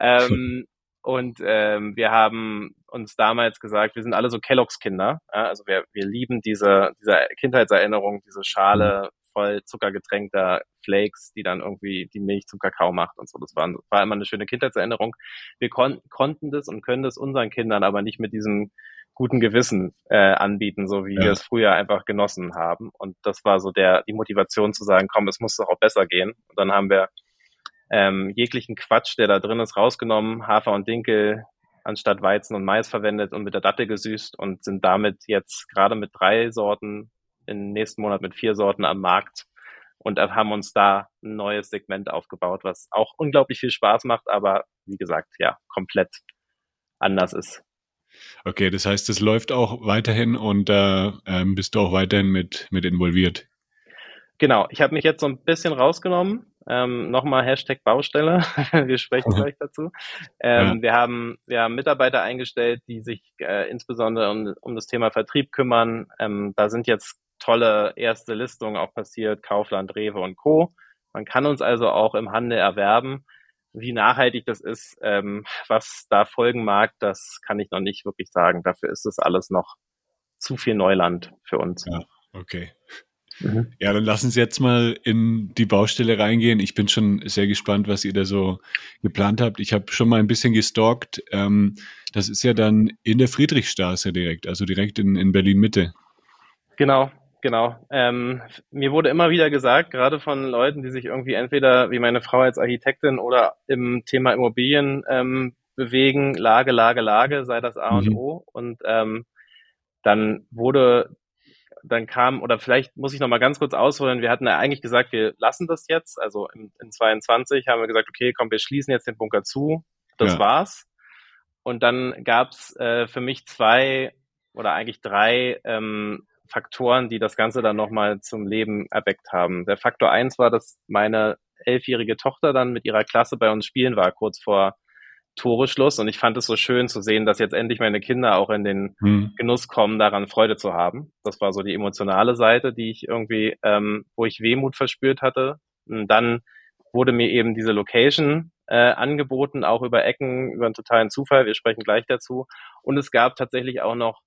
Ähm, und ähm, wir haben uns damals gesagt, wir sind alle so Kelloggs-Kinder. Ja? Also wir, wir lieben diese, diese Kindheitserinnerung, diese Schale voll zuckergetränkter Flakes, die dann irgendwie die Milch zum Kakao macht und so. Das war, war immer eine schöne Kindheitserinnerung. Wir kon konnten das und können das unseren Kindern aber nicht mit diesem guten Gewissen äh, anbieten, so wie ja. wir es früher einfach genossen haben. Und das war so der die Motivation zu sagen, komm, es muss doch auch besser gehen. Und dann haben wir ähm, jeglichen Quatsch, der da drin ist, rausgenommen, Hafer und Dinkel anstatt Weizen und Mais verwendet und mit der Dattel gesüßt und sind damit jetzt gerade mit drei Sorten im nächsten Monat mit vier Sorten am Markt und haben uns da ein neues Segment aufgebaut, was auch unglaublich viel Spaß macht, aber wie gesagt, ja, komplett anders ist. Okay, das heißt, es läuft auch weiterhin und äh, bist du auch weiterhin mit, mit involviert. Genau, ich habe mich jetzt so ein bisschen rausgenommen. Ähm, Nochmal Hashtag Baustelle. wir sprechen gleich dazu. Ähm, ja. wir, haben, wir haben Mitarbeiter eingestellt, die sich äh, insbesondere um, um das Thema Vertrieb kümmern. Ähm, da sind jetzt tolle erste Listungen auch passiert, Kaufland, Rewe und Co. Man kann uns also auch im Handel erwerben. Wie nachhaltig das ist, ähm, was da folgen mag, das kann ich noch nicht wirklich sagen. Dafür ist es alles noch zu viel Neuland für uns. Ja, okay. Mhm. Ja, dann lassen Sie jetzt mal in die Baustelle reingehen. Ich bin schon sehr gespannt, was ihr da so geplant habt. Ich habe schon mal ein bisschen gestalkt. Ähm, das ist ja dann in der Friedrichstraße direkt, also direkt in, in Berlin Mitte. Genau, genau. Ähm, mir wurde immer wieder gesagt, gerade von Leuten, die sich irgendwie entweder wie meine Frau als Architektin oder im Thema Immobilien ähm, bewegen, Lage, Lage, Lage, sei das A und mhm. O. Und ähm, dann wurde dann kam, oder vielleicht muss ich noch mal ganz kurz ausholen, wir hatten ja eigentlich gesagt, wir lassen das jetzt, also in, in 22 haben wir gesagt, okay, komm, wir schließen jetzt den Bunker zu, das ja. war's. Und dann gab's äh, für mich zwei oder eigentlich drei ähm, Faktoren, die das Ganze dann nochmal zum Leben erweckt haben. Der Faktor eins war, dass meine elfjährige Tochter dann mit ihrer Klasse bei uns spielen war, kurz vor Toreschluss. Und ich fand es so schön zu sehen, dass jetzt endlich meine Kinder auch in den hm. Genuss kommen, daran Freude zu haben. Das war so die emotionale Seite, die ich irgendwie, ähm, wo ich Wehmut verspürt hatte. Und dann wurde mir eben diese Location äh, angeboten, auch über Ecken, über einen totalen Zufall. Wir sprechen gleich dazu. Und es gab tatsächlich auch noch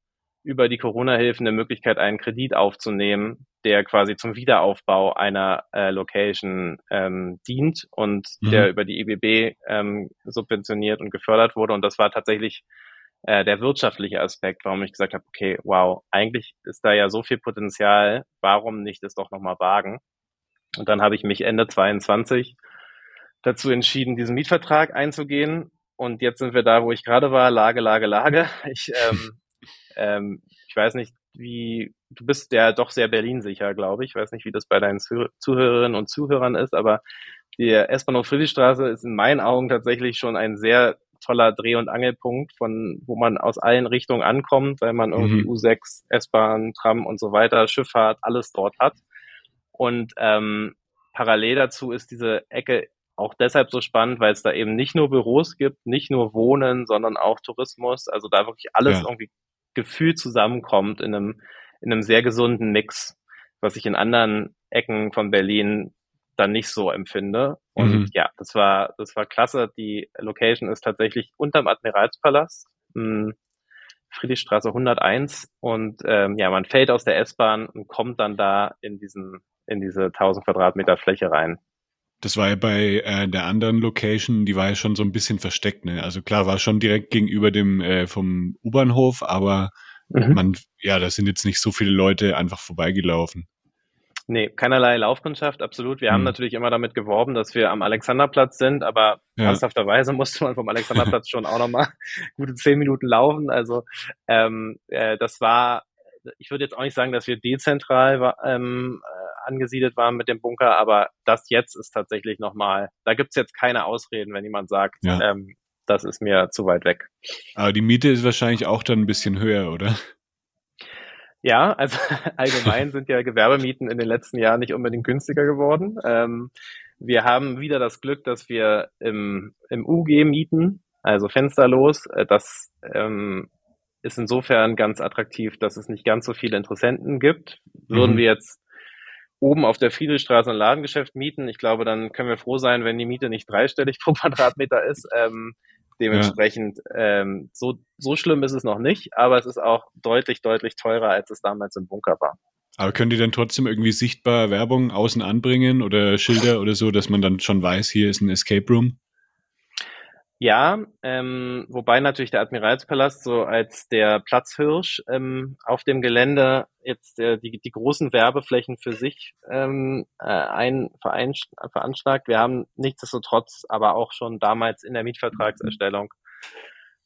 über die Corona-Hilfen eine Möglichkeit, einen Kredit aufzunehmen, der quasi zum Wiederaufbau einer äh, Location ähm, dient und mhm. der über die EBB ähm, subventioniert und gefördert wurde. Und das war tatsächlich äh, der wirtschaftliche Aspekt, warum ich gesagt habe, okay, wow, eigentlich ist da ja so viel Potenzial, warum nicht es doch nochmal wagen? Und dann habe ich mich Ende 22 dazu entschieden, diesen Mietvertrag einzugehen. Und jetzt sind wir da, wo ich gerade war, Lage, Lage, Lage. Ich ähm, ähm, ich weiß nicht, wie, du bist ja doch sehr Berlin-sicher, glaube ich. Ich weiß nicht, wie das bei deinen Zuhörerinnen und Zuhörern ist, aber die S-Bahnhof Friedrichstraße ist in meinen Augen tatsächlich schon ein sehr toller Dreh- und Angelpunkt, von wo man aus allen Richtungen ankommt, weil man irgendwie mhm. U6, S-Bahn, Tram und so weiter, Schifffahrt, alles dort hat. Und ähm, parallel dazu ist diese Ecke auch deshalb so spannend, weil es da eben nicht nur Büros gibt, nicht nur Wohnen, sondern auch Tourismus. Also da wirklich alles ja. irgendwie Gefühl zusammenkommt in einem, in einem sehr gesunden Mix, was ich in anderen Ecken von Berlin dann nicht so empfinde. Und mhm. ja, das war, das war klasse. Die Location ist tatsächlich unterm Admiralspalast, hm, Friedrichstraße 101. Und ähm, ja, man fällt aus der S-Bahn und kommt dann da in diesen, in diese 1000 Quadratmeter Fläche rein. Das war ja bei äh, der anderen Location, die war ja schon so ein bisschen versteckt. Ne? Also klar, war schon direkt gegenüber dem äh, vom U-Bahnhof, aber mhm. man, ja, da sind jetzt nicht so viele Leute einfach vorbeigelaufen. Nee, keinerlei Laufkundschaft, absolut. Wir mhm. haben natürlich immer damit geworben, dass wir am Alexanderplatz sind, aber ja. ernsthafterweise musste man vom Alexanderplatz schon auch nochmal gute zehn Minuten laufen. Also ähm, äh, das war, ich würde jetzt auch nicht sagen, dass wir dezentral ähm, angesiedelt waren mit dem Bunker, aber das jetzt ist tatsächlich nochmal, da gibt's jetzt keine Ausreden, wenn jemand sagt, ja. ähm, das ist mir zu weit weg. Aber die Miete ist wahrscheinlich auch dann ein bisschen höher, oder? Ja, also allgemein sind ja Gewerbemieten in den letzten Jahren nicht unbedingt günstiger geworden. Ähm, wir haben wieder das Glück, dass wir im, im UG mieten, also fensterlos. Äh, das ähm, ist insofern ganz attraktiv, dass es nicht ganz so viele Interessenten gibt. Würden mhm. wir jetzt oben auf der Friedrichstraße ein Ladengeschäft mieten. Ich glaube, dann können wir froh sein, wenn die Miete nicht dreistellig pro Quadratmeter ist. Ähm, dementsprechend, ja. ähm, so, so schlimm ist es noch nicht, aber es ist auch deutlich, deutlich teurer, als es damals im Bunker war. Aber können die dann trotzdem irgendwie sichtbar Werbung außen anbringen oder Schilder oder so, dass man dann schon weiß, hier ist ein Escape Room? Ja, ähm, wobei natürlich der Admiralspalast so als der Platzhirsch ähm, auf dem Gelände jetzt äh, die, die großen Werbeflächen für sich ähm, äh, ein, veranschlagt. Wir haben nichtsdestotrotz aber auch schon damals in der Mietvertragserstellung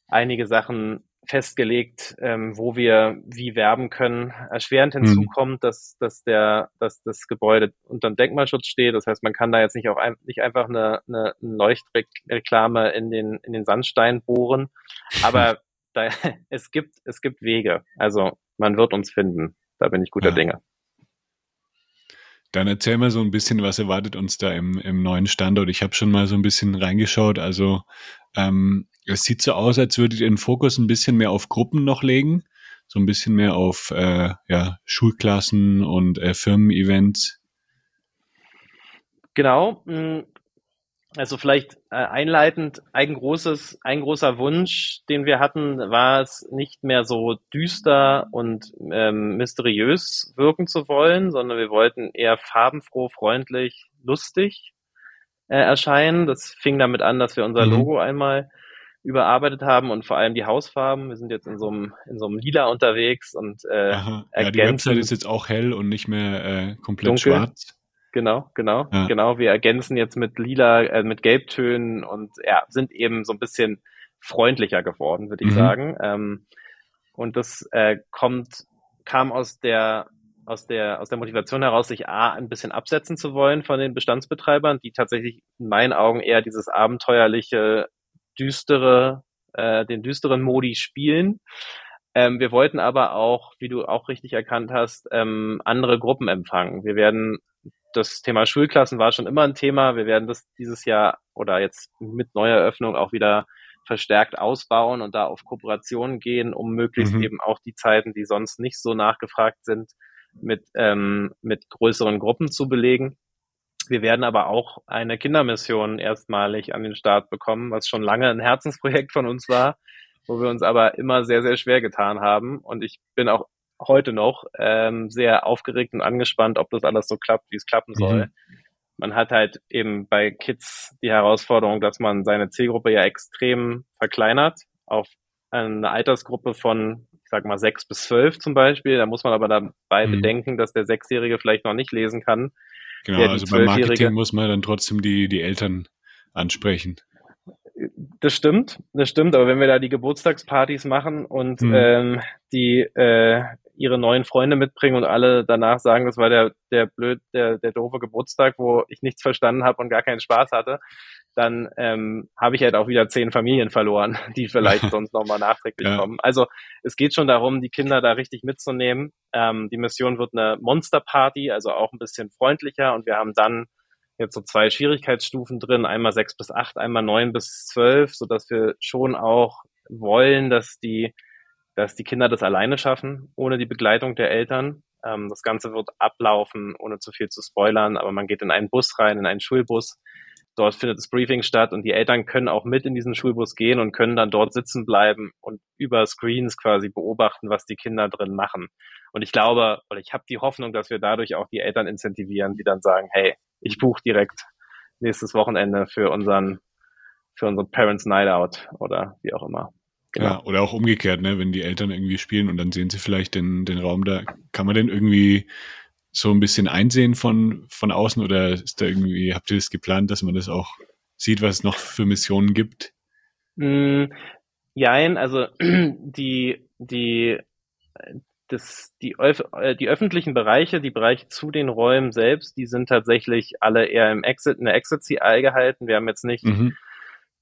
einige Sachen festgelegt, ähm, wo wir wie werben können. Erschwerend mhm. hinzu kommt, dass, dass, der, dass das Gebäude unter Denkmalschutz steht. Das heißt, man kann da jetzt nicht, auch ein, nicht einfach eine, eine, eine Leuchtreklame in den, in den Sandstein bohren. Aber da, es, gibt, es gibt Wege. Also man wird uns finden. Da bin ich guter ja. Dinge. Dann erzähl mal so ein bisschen, was erwartet uns da im, im neuen Standort. Ich habe schon mal so ein bisschen reingeschaut. Also ähm, es sieht so aus, als würdet ihr den Fokus ein bisschen mehr auf Gruppen noch legen, so ein bisschen mehr auf äh, ja, Schulklassen und äh, Firmen-Events. Genau. Mm, also vielleicht äh, einleitend, ein großes, ein großer Wunsch, den wir hatten, war es nicht mehr so düster und ähm, mysteriös wirken zu wollen, sondern wir wollten eher farbenfroh, freundlich, lustig äh, erscheinen. Das fing damit an, dass wir unser mhm. Logo einmal überarbeitet haben und vor allem die Hausfarben. Wir sind jetzt in so einem, in so einem Lila unterwegs und äh, Aha. Ja, die Website ist jetzt auch hell und nicht mehr äh, komplett dunkel. schwarz. Genau, genau, ja. genau. Wir ergänzen jetzt mit lila, äh, mit Gelbtönen und ja, sind eben so ein bisschen freundlicher geworden, würde ich mhm. sagen. Ähm, und das äh, kommt, kam aus der aus der, aus der Motivation heraus, sich A, ein bisschen absetzen zu wollen von den Bestandsbetreibern, die tatsächlich in meinen Augen eher dieses abenteuerliche, düstere, äh, den düsteren Modi spielen. Ähm, wir wollten aber auch, wie du auch richtig erkannt hast, ähm, andere Gruppen empfangen. Wir werden das Thema Schulklassen war schon immer ein Thema. Wir werden das dieses Jahr oder jetzt mit neuer Eröffnung auch wieder verstärkt ausbauen und da auf Kooperationen gehen, um möglichst mhm. eben auch die Zeiten, die sonst nicht so nachgefragt sind, mit, ähm, mit größeren Gruppen zu belegen. Wir werden aber auch eine Kindermission erstmalig an den Start bekommen, was schon lange ein Herzensprojekt von uns war, wo wir uns aber immer sehr, sehr schwer getan haben. Und ich bin auch heute noch ähm, sehr aufgeregt und angespannt, ob das alles so klappt, wie es klappen soll. Mhm. Man hat halt eben bei Kids die Herausforderung, dass man seine Zielgruppe ja extrem verkleinert auf eine Altersgruppe von, ich sag mal, sechs bis zwölf zum Beispiel. Da muss man aber dabei mhm. bedenken, dass der Sechsjährige vielleicht noch nicht lesen kann. Genau, also beim Marketing muss man dann trotzdem die, die Eltern ansprechen. Das stimmt, das stimmt, aber wenn wir da die Geburtstagspartys machen und mhm. ähm, die äh, ihre neuen Freunde mitbringen und alle danach sagen, das war der, der blöd, der, der doofe Geburtstag, wo ich nichts verstanden habe und gar keinen Spaß hatte, dann ähm, habe ich halt auch wieder zehn Familien verloren, die vielleicht sonst nochmal nachträglich ja. kommen. Also es geht schon darum, die Kinder da richtig mitzunehmen. Ähm, die Mission wird eine Monsterparty, also auch ein bisschen freundlicher und wir haben dann jetzt so zwei Schwierigkeitsstufen drin, einmal sechs bis acht, einmal neun bis zwölf, so dass wir schon auch wollen, dass die dass die Kinder das alleine schaffen, ohne die Begleitung der Eltern. Ähm, das Ganze wird ablaufen, ohne zu viel zu spoilern, aber man geht in einen Bus rein, in einen Schulbus. Dort findet das Briefing statt und die Eltern können auch mit in diesen Schulbus gehen und können dann dort sitzen bleiben und über Screens quasi beobachten, was die Kinder drin machen. Und ich glaube, oder ich habe die Hoffnung, dass wir dadurch auch die Eltern incentivieren, die dann sagen, hey, ich buche direkt nächstes Wochenende für unseren, für unseren Parents Night Out oder wie auch immer. Genau. Ja, oder auch umgekehrt, ne? wenn die Eltern irgendwie spielen und dann sehen sie vielleicht den, den Raum da. Kann man den irgendwie so ein bisschen einsehen von, von außen oder ist da irgendwie, habt ihr das geplant, dass man das auch sieht, was es noch für Missionen gibt? Mm, jein, also die, die, das, die, äh, die öffentlichen Bereiche, die Bereiche zu den Räumen selbst, die sind tatsächlich alle eher im Exit, in der Exit-CI gehalten. Wir haben jetzt nicht mhm.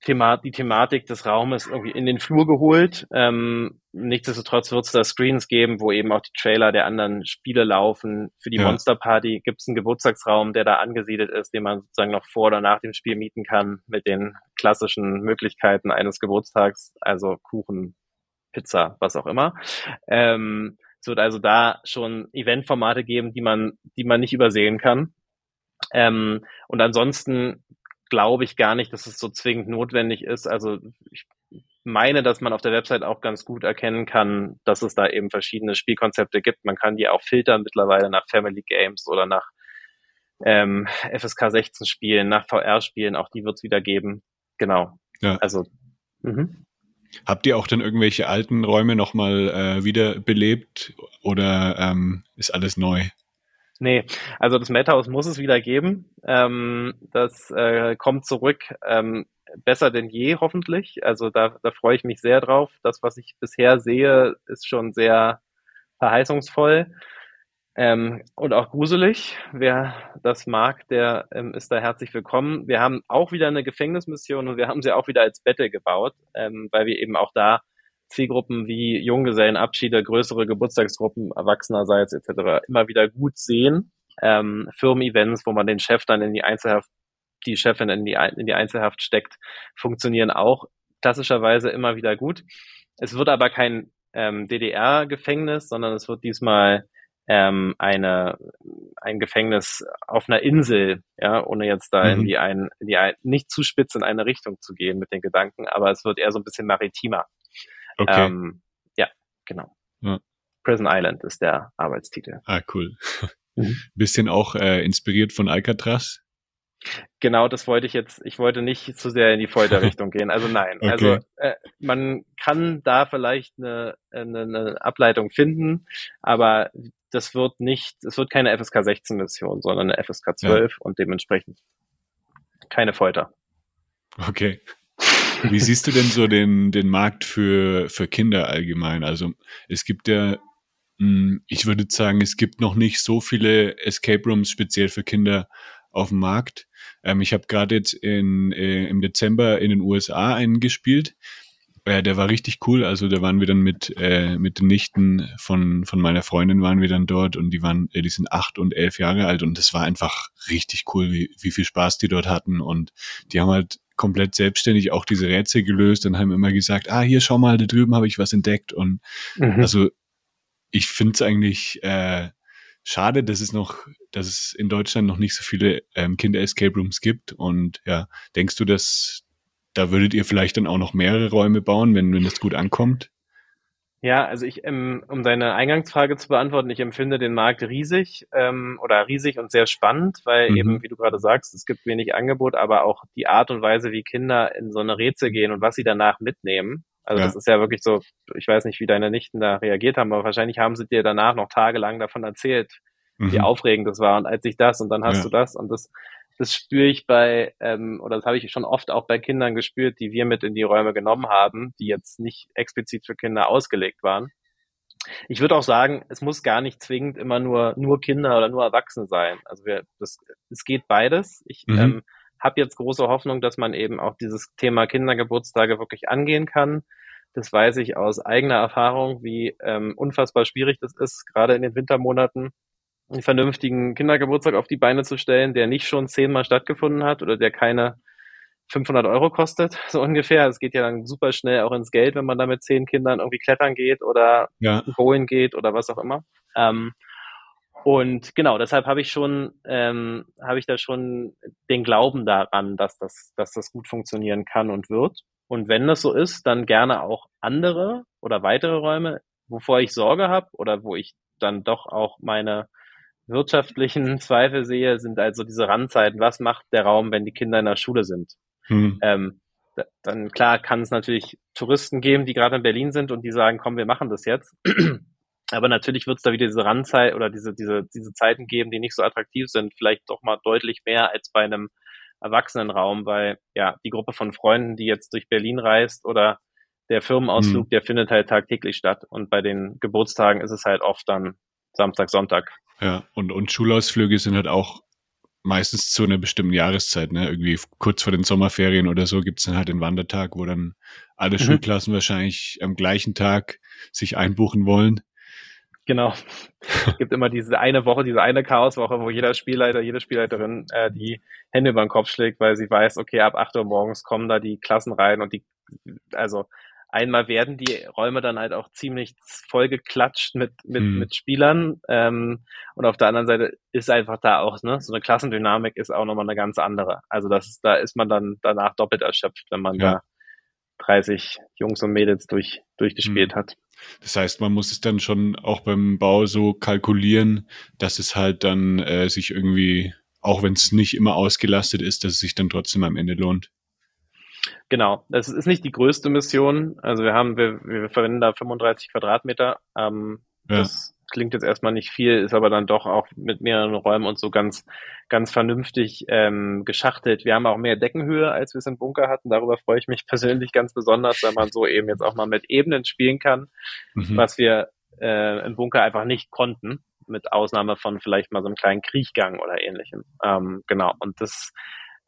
Thema, die Thematik des Raumes irgendwie in den Flur geholt. Ähm, nichtsdestotrotz wird es da Screens geben, wo eben auch die Trailer der anderen Spiele laufen. Für die ja. Monster Party gibt es einen Geburtstagsraum, der da angesiedelt ist, den man sozusagen noch vor oder nach dem Spiel mieten kann mit den klassischen Möglichkeiten eines Geburtstags, also Kuchen, Pizza, was auch immer. Ähm, es wird also da schon Eventformate geben, die man, die man nicht übersehen kann. Ähm, und ansonsten glaube ich gar nicht, dass es so zwingend notwendig ist. Also ich meine, dass man auf der Website auch ganz gut erkennen kann, dass es da eben verschiedene Spielkonzepte gibt. Man kann die auch filtern mittlerweile nach Family Games oder nach ähm, FSK 16 Spielen, nach VR Spielen. Auch die wird es wieder geben. Genau. Ja. Also. Mh. Habt ihr auch dann irgendwelche alten Räume nochmal äh, wiederbelebt oder ähm, ist alles neu? Nee, also das Madhouse muss es wieder geben. Ähm, das äh, kommt zurück, ähm, besser denn je hoffentlich. Also da, da freue ich mich sehr drauf. Das, was ich bisher sehe, ist schon sehr verheißungsvoll ähm, und auch gruselig. Wer das mag, der ähm, ist da herzlich willkommen. Wir haben auch wieder eine Gefängnismission und wir haben sie auch wieder als Bette gebaut, ähm, weil wir eben auch da Zielgruppen wie Junggesellenabschiede, größere Geburtstagsgruppen, Erwachsenerseits etc. immer wieder gut sehen. ähm, Firmen-Events, wo man den Chef dann in die Einzelhaft, die Chefin in die, in die Einzelhaft steckt, funktionieren auch klassischerweise immer wieder gut. Es wird aber kein ähm, DDR-Gefängnis, sondern es wird diesmal ähm, eine, ein Gefängnis auf einer Insel, ja, ohne jetzt da mhm. in die ein, in die ein, nicht zu spitz in eine Richtung zu gehen mit den Gedanken, aber es wird eher so ein bisschen maritimer. Okay. Ähm, ja, genau. Ja. Prison Island ist der Arbeitstitel. Ah, cool. Mhm. Bisschen auch äh, inspiriert von Alcatraz. Genau, das wollte ich jetzt, ich wollte nicht zu sehr in die Folterrichtung gehen. Also nein. Okay. Also äh, man kann da vielleicht eine, eine, eine Ableitung finden, aber das wird nicht, es wird keine FSK 16 Mission, sondern eine FSK 12 ja. und dementsprechend keine Folter. Okay. Wie siehst du denn so den, den Markt für, für Kinder allgemein? Also es gibt ja, hm, ich würde sagen, es gibt noch nicht so viele Escape Rooms speziell für Kinder auf dem Markt. Ähm, ich habe gerade jetzt in, äh, im Dezember in den USA einen gespielt. Äh, der war richtig cool. Also da waren wir dann mit, äh, mit den Nichten von, von meiner Freundin waren wir dann dort und die waren, äh, die sind acht und elf Jahre alt und das war einfach richtig cool, wie, wie viel Spaß die dort hatten. Und die haben halt komplett selbstständig auch diese Rätsel gelöst und haben immer gesagt, ah, hier schau mal, da drüben habe ich was entdeckt. Und mhm. also ich finde es eigentlich äh, schade, dass es noch, dass es in Deutschland noch nicht so viele ähm, Kinder-Escape Rooms gibt. Und ja, denkst du, dass da würdet ihr vielleicht dann auch noch mehrere Räume bauen, wenn, wenn das gut ankommt? Ja, also ich, ähm, um deine Eingangsfrage zu beantworten, ich empfinde den Markt riesig ähm, oder riesig und sehr spannend, weil mhm. eben, wie du gerade sagst, es gibt wenig Angebot, aber auch die Art und Weise, wie Kinder in so eine Rätsel gehen und was sie danach mitnehmen. Also ja. das ist ja wirklich so, ich weiß nicht, wie deine Nichten da reagiert haben, aber wahrscheinlich haben sie dir danach noch tagelang davon erzählt, mhm. wie aufregend das war und als ich das und dann hast ja. du das und das das spüre ich bei, ähm, oder das habe ich schon oft auch bei Kindern gespürt, die wir mit in die Räume genommen haben, die jetzt nicht explizit für Kinder ausgelegt waren. Ich würde auch sagen, es muss gar nicht zwingend immer nur nur Kinder oder nur Erwachsene sein. Also wir, das, es geht beides. Ich mhm. ähm, habe jetzt große Hoffnung, dass man eben auch dieses Thema Kindergeburtstage wirklich angehen kann. Das weiß ich aus eigener Erfahrung, wie ähm, unfassbar schwierig das ist, gerade in den Wintermonaten einen vernünftigen Kindergeburtstag auf die Beine zu stellen, der nicht schon zehnmal stattgefunden hat oder der keine 500 Euro kostet, so ungefähr. Es geht ja dann super schnell auch ins Geld, wenn man da mit zehn Kindern irgendwie klettern geht oder ja. bowlen geht oder was auch immer. Ähm, und genau, deshalb habe ich schon, ähm, habe ich da schon den Glauben daran, dass das, dass das gut funktionieren kann und wird. Und wenn das so ist, dann gerne auch andere oder weitere Räume, wovor ich Sorge habe oder wo ich dann doch auch meine wirtschaftlichen Zweifel sehe, sind also diese Randzeiten. Was macht der Raum, wenn die Kinder in der Schule sind? Hm. Ähm, dann klar kann es natürlich Touristen geben, die gerade in Berlin sind und die sagen, komm, wir machen das jetzt. Aber natürlich wird es da wieder diese Randzeit oder diese, diese, diese Zeiten geben, die nicht so attraktiv sind, vielleicht doch mal deutlich mehr als bei einem Erwachsenenraum, weil ja, die Gruppe von Freunden, die jetzt durch Berlin reist oder der Firmenausflug, hm. der findet halt tagtäglich statt. Und bei den Geburtstagen ist es halt oft dann Samstag, Sonntag. Ja, und, und Schulausflüge sind halt auch meistens zu einer bestimmten Jahreszeit, ne? Irgendwie kurz vor den Sommerferien oder so gibt's dann halt den Wandertag, wo dann alle mhm. Schulklassen wahrscheinlich am gleichen Tag sich einbuchen wollen. Genau. Es gibt immer diese eine Woche, diese eine Chaoswoche, wo jeder Spielleiter, jede Spielleiterin äh, die Hände über den Kopf schlägt, weil sie weiß, okay, ab 8 Uhr morgens kommen da die Klassen rein und die, also einmal werden die Räume dann halt auch ziemlich vollgeklatscht mit, mit, mhm. mit Spielern. Ähm, und auf der anderen Seite ist einfach da auch, ne, so eine Klassendynamik ist auch nochmal eine ganz andere. Also das ist, da ist man dann danach doppelt erschöpft, wenn man ja. da 30 Jungs und Mädels durch, durchgespielt mhm. hat. Das heißt, man muss es dann schon auch beim Bau so kalkulieren, dass es halt dann äh, sich irgendwie, auch wenn es nicht immer ausgelastet ist, dass es sich dann trotzdem am Ende lohnt. Genau, das ist nicht die größte Mission. Also wir haben, wir, wir verwenden da 35 Quadratmeter. Ähm, ja. Das klingt jetzt erstmal nicht viel, ist aber dann doch auch mit mehreren Räumen und so ganz, ganz vernünftig ähm, geschachtelt. Wir haben auch mehr Deckenhöhe, als wir es im Bunker hatten. Darüber freue ich mich persönlich ganz besonders, weil man so eben jetzt auch mal mit Ebenen spielen kann, mhm. was wir äh, im Bunker einfach nicht konnten, mit Ausnahme von vielleicht mal so einem kleinen Kriechgang oder ähnlichem. Ähm, genau, und das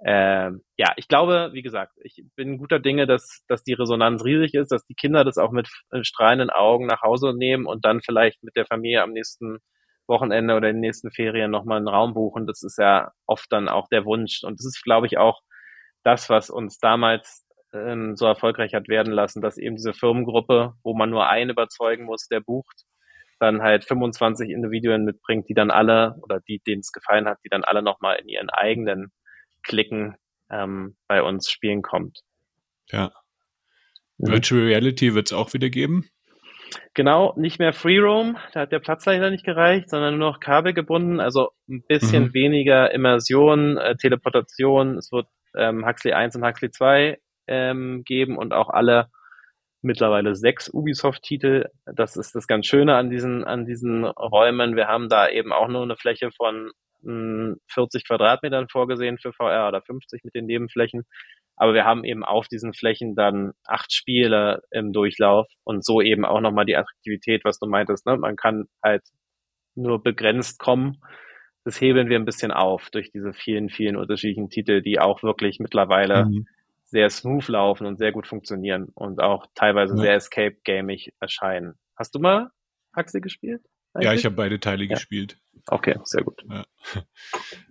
äh, ja, ich glaube, wie gesagt, ich bin guter Dinge, dass, dass die Resonanz riesig ist, dass die Kinder das auch mit strahlenden Augen nach Hause nehmen und dann vielleicht mit der Familie am nächsten Wochenende oder in den nächsten Ferien nochmal einen Raum buchen. Das ist ja oft dann auch der Wunsch. Und das ist, glaube ich, auch das, was uns damals ähm, so erfolgreich hat werden lassen, dass eben diese Firmengruppe, wo man nur einen überzeugen muss, der bucht, dann halt 25 Individuen mitbringt, die dann alle oder die, denen es gefallen hat, die dann alle nochmal in ihren eigenen Klicken ähm, bei uns spielen kommt. Ja. Mhm. Virtual Reality wird es auch wieder geben? Genau, nicht mehr Free Roam, da hat der Platz leider nicht gereicht, sondern nur noch Kabel gebunden, also ein bisschen mhm. weniger Immersion, äh, Teleportation. Es wird ähm, Huxley 1 und Huxley 2 ähm, geben und auch alle mittlerweile sechs Ubisoft-Titel. Das ist das ganz Schöne an diesen, an diesen Räumen. Wir haben da eben auch nur eine Fläche von 40 Quadratmetern vorgesehen für VR oder 50 mit den Nebenflächen. Aber wir haben eben auf diesen Flächen dann acht Spiele im Durchlauf und so eben auch nochmal die Attraktivität, was du meintest. Ne? Man kann halt nur begrenzt kommen. Das hebeln wir ein bisschen auf durch diese vielen, vielen unterschiedlichen Titel, die auch wirklich mittlerweile mhm sehr smooth laufen und sehr gut funktionieren und auch teilweise ja. sehr escape-gamig erscheinen. Hast du mal Huxley gespielt? Eigentlich? Ja, ich habe beide Teile ja. gespielt. Okay, sehr gut. Ja.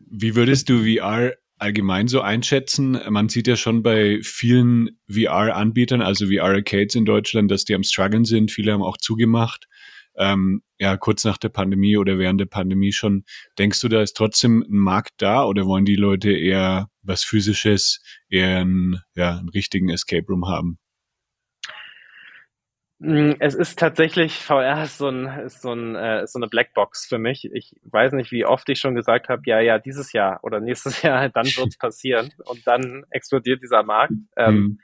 Wie würdest du VR allgemein so einschätzen? Man sieht ja schon bei vielen VR-Anbietern, also VR-Arcades in Deutschland, dass die am struggeln sind. Viele haben auch zugemacht ähm, ja, kurz nach der Pandemie oder während der Pandemie schon. Denkst du, da ist trotzdem ein Markt da oder wollen die Leute eher was Physisches, eher einen, ja, einen richtigen Escape Room haben? Mm, es ist tatsächlich, VR ist so, ein, ist so, ein, äh, ist so eine Blackbox für mich. Ich weiß nicht, wie oft ich schon gesagt habe, ja, ja, dieses Jahr oder nächstes Jahr, dann wird es passieren und dann explodiert dieser Markt. Ähm, mhm.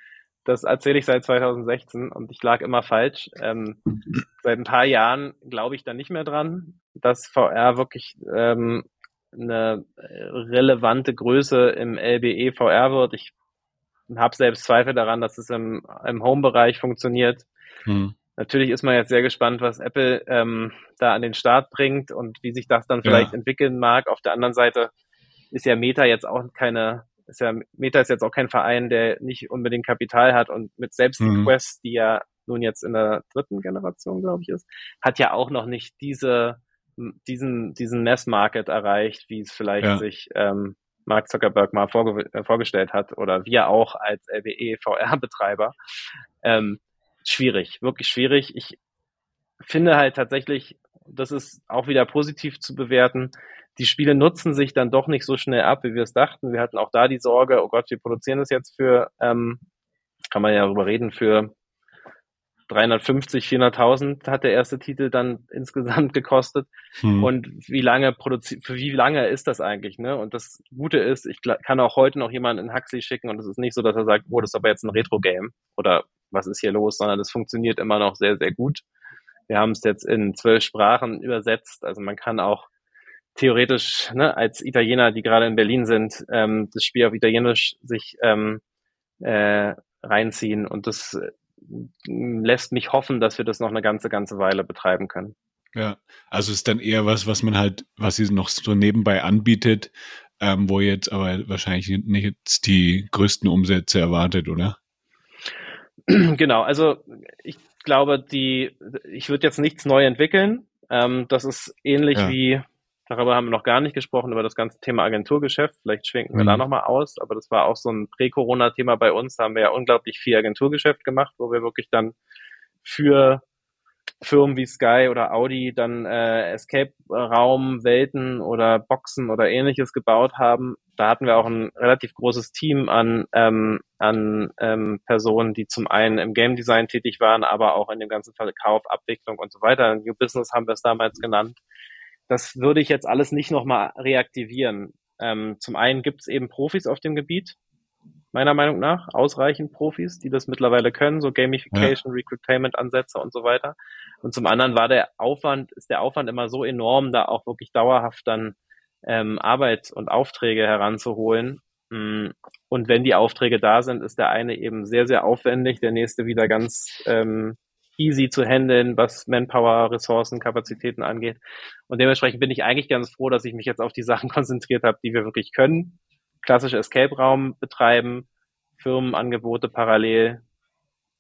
Das erzähle ich seit 2016 und ich lag immer falsch. Ähm, seit ein paar Jahren glaube ich da nicht mehr dran, dass VR wirklich ähm, eine relevante Größe im LBE VR wird. Ich habe selbst Zweifel daran, dass es im, im Home-Bereich funktioniert. Hm. Natürlich ist man jetzt sehr gespannt, was Apple ähm, da an den Start bringt und wie sich das dann vielleicht ja. entwickeln mag. Auf der anderen Seite ist ja Meta jetzt auch keine ist ja, Meta ist jetzt auch kein Verein, der nicht unbedingt Kapital hat und mit selbst mhm. die Quest, die ja nun jetzt in der dritten Generation, glaube ich, ist, hat ja auch noch nicht diese, diesen, diesen Mass-Market erreicht, wie es vielleicht ja. sich ähm, Mark Zuckerberg mal vorge äh, vorgestellt hat oder wir auch als LBE VR-Betreiber. Ähm, schwierig, wirklich schwierig. Ich finde halt tatsächlich, das ist auch wieder positiv zu bewerten, die Spiele nutzen sich dann doch nicht so schnell ab, wie wir es dachten. Wir hatten auch da die Sorge, oh Gott, wir produzieren das jetzt für, ähm, kann man ja darüber reden, für 350, 400.000 hat der erste Titel dann insgesamt gekostet. Hm. Und wie lange produziert, für wie lange ist das eigentlich, ne? Und das Gute ist, ich kann auch heute noch jemanden in Huxley schicken und es ist nicht so, dass er sagt, oh, das ist aber jetzt ein Retro-Game oder was ist hier los, sondern das funktioniert immer noch sehr, sehr gut. Wir haben es jetzt in zwölf Sprachen übersetzt, also man kann auch theoretisch ne, als Italiener, die gerade in Berlin sind, ähm, das Spiel auf Italienisch sich ähm, äh, reinziehen. Und das lässt mich hoffen, dass wir das noch eine ganze, ganze Weile betreiben können. Ja, also ist dann eher was, was man halt, was sie noch so nebenbei anbietet, ähm, wo jetzt aber wahrscheinlich nicht die größten Umsätze erwartet, oder? Genau, also ich glaube, die, ich würde jetzt nichts neu entwickeln. Ähm, das ist ähnlich ja. wie Darüber haben wir noch gar nicht gesprochen, über das ganze Thema Agenturgeschäft. Vielleicht schwenken wir mhm. da nochmal aus. Aber das war auch so ein Prä-Corona-Thema bei uns. Da haben wir ja unglaublich viel Agenturgeschäft gemacht, wo wir wirklich dann für Firmen wie Sky oder Audi dann äh, Escape-Raum, Welten oder Boxen oder ähnliches gebaut haben. Da hatten wir auch ein relativ großes Team an, ähm, an ähm, Personen, die zum einen im Game Design tätig waren, aber auch in dem ganzen Verkauf, Abwicklung und so weiter. New Business haben wir es damals genannt. Das würde ich jetzt alles nicht nochmal reaktivieren. Ähm, zum einen gibt es eben Profis auf dem Gebiet, meiner Meinung nach, ausreichend Profis, die das mittlerweile können, so Gamification, ja. Recruitment-Ansätze und so weiter. Und zum anderen war der Aufwand, ist der Aufwand immer so enorm, da auch wirklich dauerhaft dann ähm, Arbeit und Aufträge heranzuholen. Mm, und wenn die Aufträge da sind, ist der eine eben sehr, sehr aufwendig, der nächste wieder ganz ähm, easy zu handeln, was Manpower, Ressourcen, Kapazitäten angeht. Und dementsprechend bin ich eigentlich ganz froh, dass ich mich jetzt auf die Sachen konzentriert habe, die wir wirklich können. Klassische Escape-Raum betreiben, Firmenangebote parallel,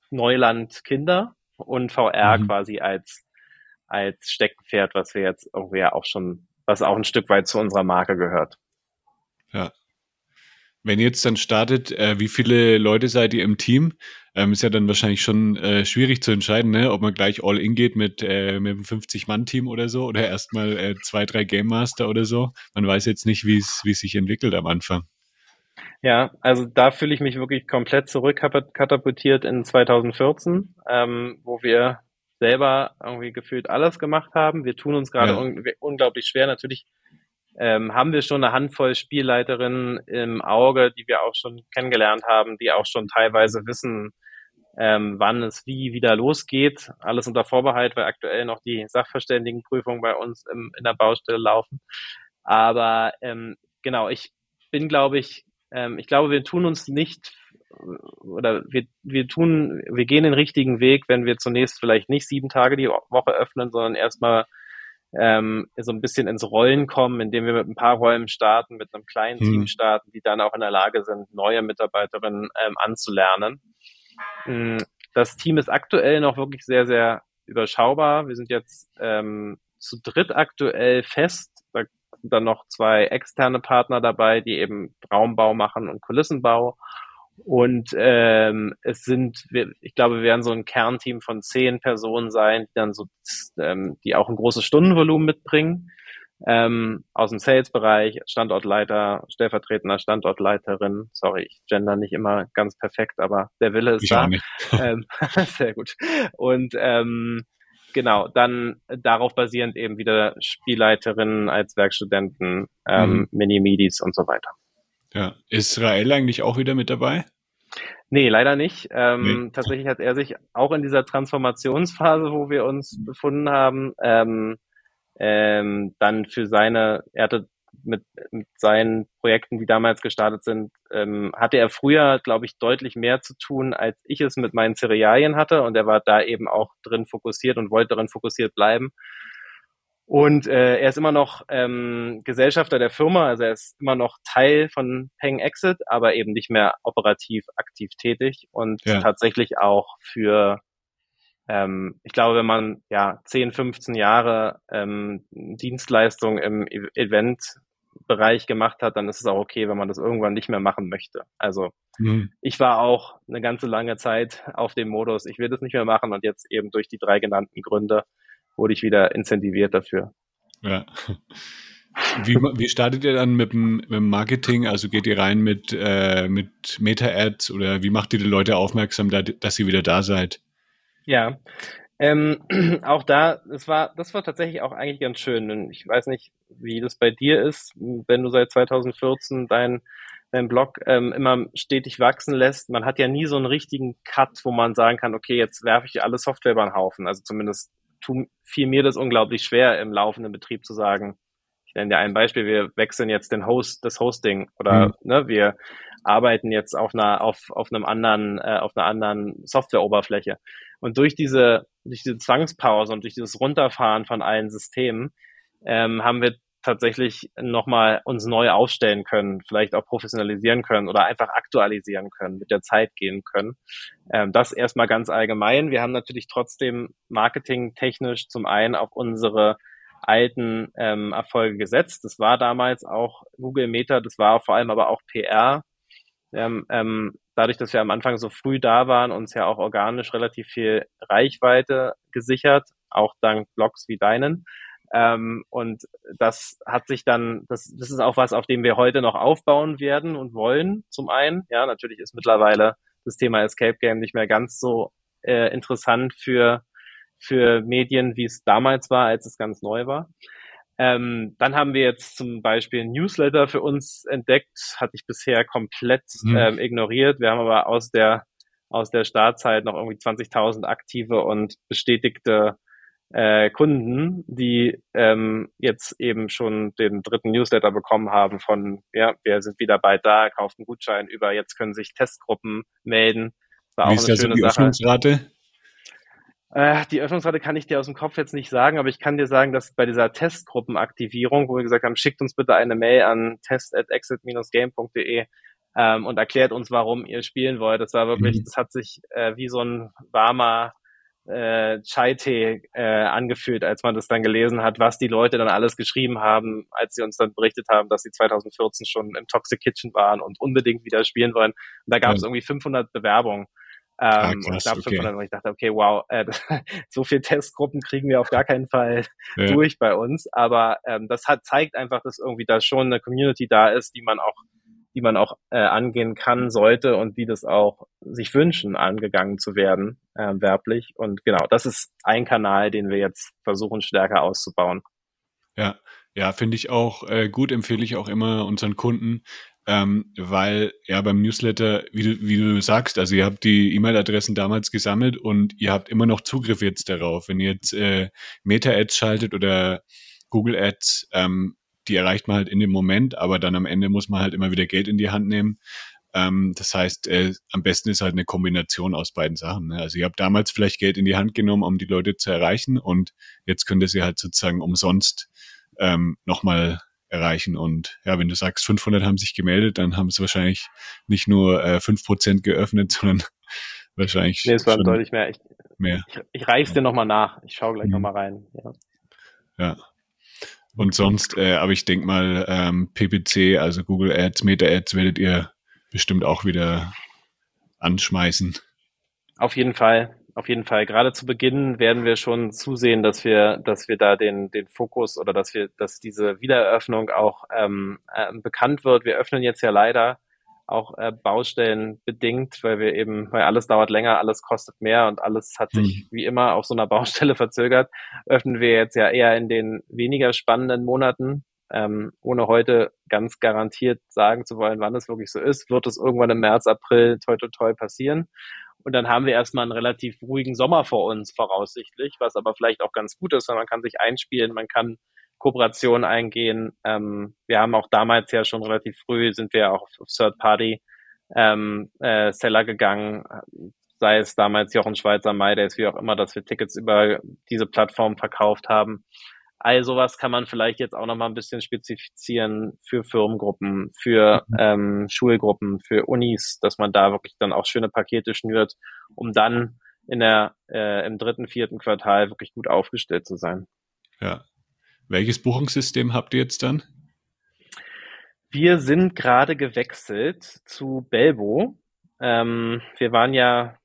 Neuland Kinder und VR mhm. quasi als als Steckenpferd, was wir jetzt irgendwie ja auch schon, was auch ein Stück weit zu unserer Marke gehört. Ja. Wenn ihr jetzt dann startet, äh, wie viele Leute seid ihr im Team? Ähm, ist ja dann wahrscheinlich schon äh, schwierig zu entscheiden, ne? ob man gleich all in geht mit, äh, mit einem 50-Mann-Team oder so oder erstmal äh, zwei, drei Game Master oder so. Man weiß jetzt nicht, wie es sich entwickelt am Anfang. Ja, also da fühle ich mich wirklich komplett zurückkatapultiert in 2014, ähm, wo wir selber irgendwie gefühlt alles gemacht haben. Wir tun uns gerade ja. un unglaublich schwer. Natürlich ähm, haben wir schon eine Handvoll Spielleiterinnen im Auge, die wir auch schon kennengelernt haben, die auch schon teilweise wissen, ähm, wann es wie wieder losgeht. Alles unter Vorbehalt, weil aktuell noch die Sachverständigenprüfungen bei uns im, in der Baustelle laufen. Aber ähm, genau, ich bin, glaube ich, ähm, ich glaube, wir tun uns nicht oder wir, wir tun, wir gehen den richtigen Weg, wenn wir zunächst vielleicht nicht sieben Tage die Woche öffnen, sondern erstmal ähm, so ein bisschen ins Rollen kommen, indem wir mit ein paar Räumen starten, mit einem kleinen hm. Team starten, die dann auch in der Lage sind, neue Mitarbeiterinnen ähm, anzulernen. Mm, das Team ist aktuell noch wirklich sehr, sehr überschaubar. Wir sind jetzt ähm, zu dritt aktuell fest. Da sind dann noch zwei externe Partner dabei, die eben Raumbau machen und Kulissenbau. Und ähm, es sind, ich glaube, wir werden so ein Kernteam von zehn Personen sein, die dann so, ähm, die auch ein großes Stundenvolumen mitbringen. Ähm, aus dem Sales-Bereich, Standortleiter, stellvertretender Standortleiterin. Sorry, ich gender nicht immer ganz perfekt, aber der Wille ist ich da. ähm, sehr gut. Und ähm, genau, dann darauf basierend eben wieder Spielleiterinnen als Werkstudenten, ähm, mhm. Mini-Midis und so weiter. Ja, ist Israel eigentlich auch wieder mit dabei? Nee, leider nicht. Ähm, nee. Tatsächlich hat er sich auch in dieser Transformationsphase, wo wir uns befunden haben, ähm, ähm, dann für seine, er hatte mit, mit seinen Projekten, die damals gestartet sind, ähm, hatte er früher, glaube ich, deutlich mehr zu tun, als ich es mit meinen Cerealien hatte. Und er war da eben auch drin fokussiert und wollte darin fokussiert bleiben. Und äh, er ist immer noch ähm, Gesellschafter der Firma, also er ist immer noch Teil von Peng Exit, aber eben nicht mehr operativ aktiv tätig und ja. tatsächlich auch für, ähm, ich glaube, wenn man ja 10, 15 Jahre ähm, Dienstleistung im e Eventbereich gemacht hat, dann ist es auch okay, wenn man das irgendwann nicht mehr machen möchte. Also mhm. ich war auch eine ganze lange Zeit auf dem Modus, ich will das nicht mehr machen und jetzt eben durch die drei genannten Gründe wurde ich wieder incentiviert dafür. Ja. Wie, wie startet ihr dann mit dem, mit dem Marketing? Also geht ihr rein mit, äh, mit Meta-Ads oder wie macht ihr die Leute aufmerksam, da, dass ihr wieder da seid? Ja, ähm, auch da, das war, das war tatsächlich auch eigentlich ganz schön. Und ich weiß nicht, wie das bei dir ist, wenn du seit 2014 dein, dein Blog ähm, immer stetig wachsen lässt. Man hat ja nie so einen richtigen Cut, wo man sagen kann, okay, jetzt werfe ich alle Software über den Haufen. Also zumindest tu, fiel mir das unglaublich schwer, im laufenden Betrieb zu sagen, ich nenne dir ein Beispiel, wir wechseln jetzt den Host, das Hosting oder mhm. ne, wir arbeiten jetzt auf einer, auf, auf einem anderen, äh, auf einer anderen Softwareoberfläche. Und durch diese, durch diese Zwangspause und durch dieses Runterfahren von allen Systemen ähm, haben wir tatsächlich nochmal uns neu aufstellen können, vielleicht auch professionalisieren können oder einfach aktualisieren können, mit der Zeit gehen können. Ähm, das erstmal ganz allgemein. Wir haben natürlich trotzdem marketingtechnisch zum einen auf unsere alten ähm, Erfolge gesetzt. Das war damals auch Google Meta, das war vor allem aber auch PR. Ähm, ähm, dadurch, dass wir am Anfang so früh da waren, uns ja auch organisch relativ viel Reichweite gesichert, auch dank Blogs wie deinen. Ähm, und das hat sich dann, das, das ist auch was, auf dem wir heute noch aufbauen werden und wollen, zum einen. Ja, natürlich ist mittlerweile das Thema Escape Game nicht mehr ganz so äh, interessant für, für Medien, wie es damals war, als es ganz neu war. Ähm, dann haben wir jetzt zum Beispiel ein Newsletter für uns entdeckt, hatte ich bisher komplett mhm. ähm, ignoriert. Wir haben aber aus der aus der Startzeit noch irgendwie 20.000 aktive und bestätigte äh, Kunden, die ähm, jetzt eben schon den dritten Newsletter bekommen haben von, ja, wir sind wieder bald da, kauft einen Gutschein über, jetzt können sich Testgruppen melden. War Wie auch ist eine schöne die Sache. Öffnungsrate? Äh, die Öffnungsrate kann ich dir aus dem Kopf jetzt nicht sagen, aber ich kann dir sagen, dass bei dieser Testgruppenaktivierung, wo wir gesagt haben, schickt uns bitte eine Mail an test@exit-game.de ähm, und erklärt uns, warum ihr spielen wollt. Das war wirklich, mhm. das hat sich äh, wie so ein warmer äh, Chai-Tee äh, angefühlt, als man das dann gelesen hat, was die Leute dann alles geschrieben haben, als sie uns dann berichtet haben, dass sie 2014 schon im Toxic Kitchen waren und unbedingt wieder spielen wollen. Und da gab es ja. irgendwie 500 Bewerbungen. Ähm, ah, krass, und, okay. und ich dachte, okay, wow, äh, so viele Testgruppen kriegen wir auf gar keinen Fall ja. durch bei uns. Aber ähm, das hat zeigt einfach, dass irgendwie da schon eine Community da ist, die man auch die man auch äh, angehen kann, sollte und die das auch sich wünschen, angegangen zu werden, äh, werblich. Und genau, das ist ein Kanal, den wir jetzt versuchen stärker auszubauen. Ja, ja, finde ich auch äh, gut, empfehle ich auch immer unseren Kunden, ähm, weil ja beim Newsletter, wie du, wie du sagst, also ihr habt die E-Mail-Adressen damals gesammelt und ihr habt immer noch Zugriff jetzt darauf. Wenn ihr jetzt äh, Meta-Ads schaltet oder Google Ads, ähm, die erreicht man halt in dem Moment, aber dann am Ende muss man halt immer wieder Geld in die Hand nehmen. Ähm, das heißt, äh, am besten ist halt eine Kombination aus beiden Sachen. Ne? Also ihr habt damals vielleicht Geld in die Hand genommen, um die Leute zu erreichen und jetzt könnt ihr sie halt sozusagen umsonst ähm, nochmal erreichen. Und ja, wenn du sagst, 500 haben sich gemeldet, dann haben es wahrscheinlich nicht nur äh, 5% geöffnet, sondern wahrscheinlich. Nee, es waren deutlich mehr. Ich, mehr. ich, ich reich's dir nochmal nach. Ich schaue gleich mhm. nochmal rein. Ja. ja. Und sonst, äh, aber ich denke mal, ähm, PPC, also Google Ads, Meta Ads, werdet ihr bestimmt auch wieder anschmeißen. Auf jeden Fall, auf jeden Fall. Gerade zu Beginn werden wir schon zusehen, dass wir, dass wir da den, den Fokus oder dass wir, dass diese Wiedereröffnung auch ähm, äh, bekannt wird. Wir öffnen jetzt ja leider auch äh, Baustellen bedingt, weil wir eben, weil alles dauert länger, alles kostet mehr und alles hat sich mhm. wie immer auf so einer Baustelle verzögert, öffnen wir jetzt ja eher in den weniger spannenden Monaten, ähm, ohne heute ganz garantiert sagen zu wollen, wann es wirklich so ist, wird es irgendwann im März, April toi toi toi passieren. Und dann haben wir erstmal einen relativ ruhigen Sommer vor uns voraussichtlich, was aber vielleicht auch ganz gut ist, weil man kann sich einspielen, man kann Kooperation eingehen. Ähm, wir haben auch damals ja schon relativ früh sind wir auch auf Third Party ähm, äh, Seller gegangen, sei es damals Jochen Schweizer, MyDays, wie auch immer, dass wir Tickets über diese Plattform verkauft haben. All sowas kann man vielleicht jetzt auch nochmal ein bisschen spezifizieren für Firmengruppen, für mhm. ähm, Schulgruppen, für Unis, dass man da wirklich dann auch schöne Pakete schnürt, um dann in der äh, im dritten, vierten Quartal wirklich gut aufgestellt zu sein. Ja, welches Buchungssystem habt ihr jetzt dann? Wir sind gerade gewechselt zu Belbo. Ähm, wir waren ja,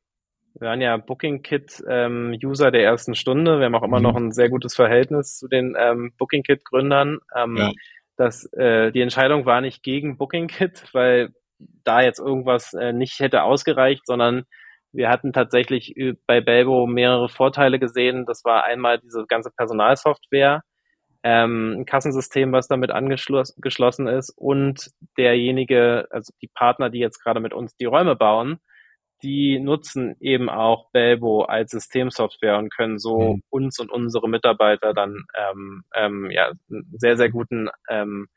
wir waren ja Booking Kit ähm, User der ersten Stunde. Wir haben auch immer mhm. noch ein sehr gutes Verhältnis zu den ähm, Booking Kit Gründern. Ähm, ja. Äh, die Entscheidung war nicht gegen Booking Kit, weil da jetzt irgendwas äh, nicht hätte ausgereicht, sondern wir hatten tatsächlich bei Belbo mehrere Vorteile gesehen. Das war einmal diese ganze Personalsoftware, ähm, ein Kassensystem, was damit angeschlossen ist und derjenige, also die Partner, die jetzt gerade mit uns die Räume bauen, die nutzen eben auch Belbo als Systemsoftware und können so mhm. uns und unsere Mitarbeiter dann ähm, ähm, ja, einen sehr, sehr guten ähm,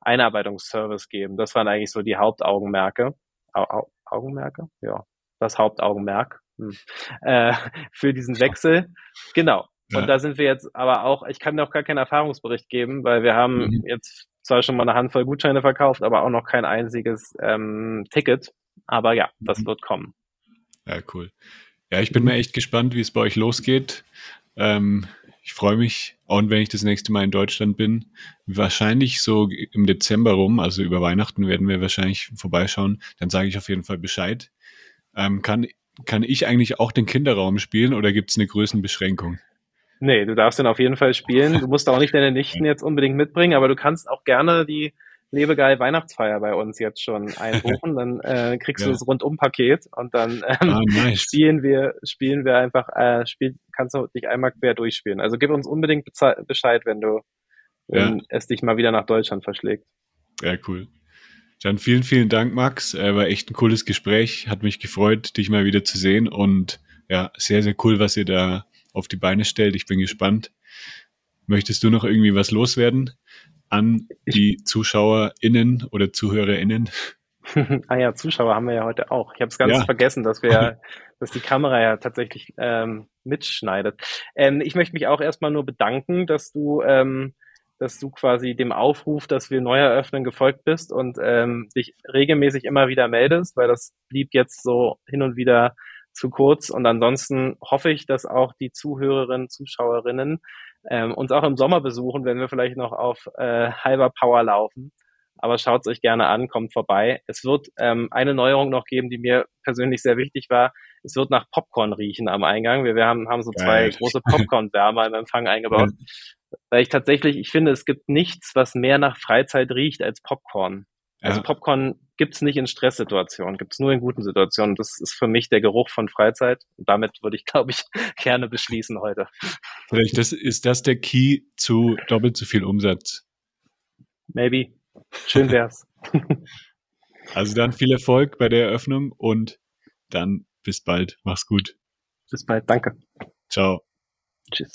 Einarbeitungsservice geben. Das waren eigentlich so die Hauptaugenmerke. Au Au Augenmerke? Ja, das Hauptaugenmerk hm. äh, für diesen Wechsel. Genau. Ja. Und da sind wir jetzt aber auch, ich kann auch gar keinen Erfahrungsbericht geben, weil wir haben mhm. jetzt zwar schon mal eine Handvoll Gutscheine verkauft, aber auch noch kein einziges ähm, Ticket. Aber ja, das mhm. wird kommen. Ja, cool. Ja, ich bin mir echt gespannt, wie es bei euch losgeht. Ähm, ich freue mich, und wenn ich das nächste Mal in Deutschland bin, wahrscheinlich so im Dezember rum, also über Weihnachten werden wir wahrscheinlich vorbeischauen, dann sage ich auf jeden Fall Bescheid. Ähm, kann, kann ich eigentlich auch den Kinderraum spielen oder gibt es eine Größenbeschränkung? Nee, du darfst den auf jeden Fall spielen. Du musst auch nicht deine Nichten jetzt unbedingt mitbringen, aber du kannst auch gerne die Lebegeil Weihnachtsfeier bei uns jetzt schon einbuchen. Dann äh, kriegst ja. du das Rundum-Paket und dann ähm, ah, nice. spielen wir, spielen wir einfach, äh, spiel, kannst du dich einmal quer durchspielen. Also gib uns unbedingt Bescheid, wenn du wenn ja. es dich mal wieder nach Deutschland verschlägt. Ja, cool. Dann vielen, vielen Dank, Max. Äh, war echt ein cooles Gespräch. Hat mich gefreut, dich mal wieder zu sehen und ja, sehr, sehr cool, was ihr da auf die Beine stellt. Ich bin gespannt. Möchtest du noch irgendwie was loswerden an die ZuschauerInnen oder ZuhörerInnen? ah ja, Zuschauer haben wir ja heute auch. Ich habe es ganz ja. vergessen, dass wir, dass die Kamera ja tatsächlich ähm, mitschneidet. Ähm, ich möchte mich auch erstmal nur bedanken, dass du, ähm, dass du quasi dem Aufruf, dass wir neu eröffnen, gefolgt bist und ähm, dich regelmäßig immer wieder meldest, weil das blieb jetzt so hin und wieder zu kurz. Und ansonsten hoffe ich, dass auch die Zuhörerinnen, Zuschauerinnen ähm, uns auch im Sommer besuchen, wenn wir vielleicht noch auf äh, halber Power laufen. Aber schaut es euch gerne an, kommt vorbei. Es wird ähm, eine Neuerung noch geben, die mir persönlich sehr wichtig war. Es wird nach Popcorn riechen am Eingang. Wir, wir haben, haben so zwei große Popcorn-Wärmer im Empfang eingebaut. Weil ich tatsächlich, ich finde, es gibt nichts, was mehr nach Freizeit riecht als Popcorn. Also Popcorn gibt's nicht in Stresssituationen, gibt's nur in guten Situationen. Das ist für mich der Geruch von Freizeit. Und damit würde ich, glaube ich, gerne beschließen heute. Vielleicht das, ist das der Key zu doppelt so viel Umsatz. Maybe. Schön wär's. also dann viel Erfolg bei der Eröffnung und dann bis bald. Mach's gut. Bis bald. Danke. Ciao. Tschüss.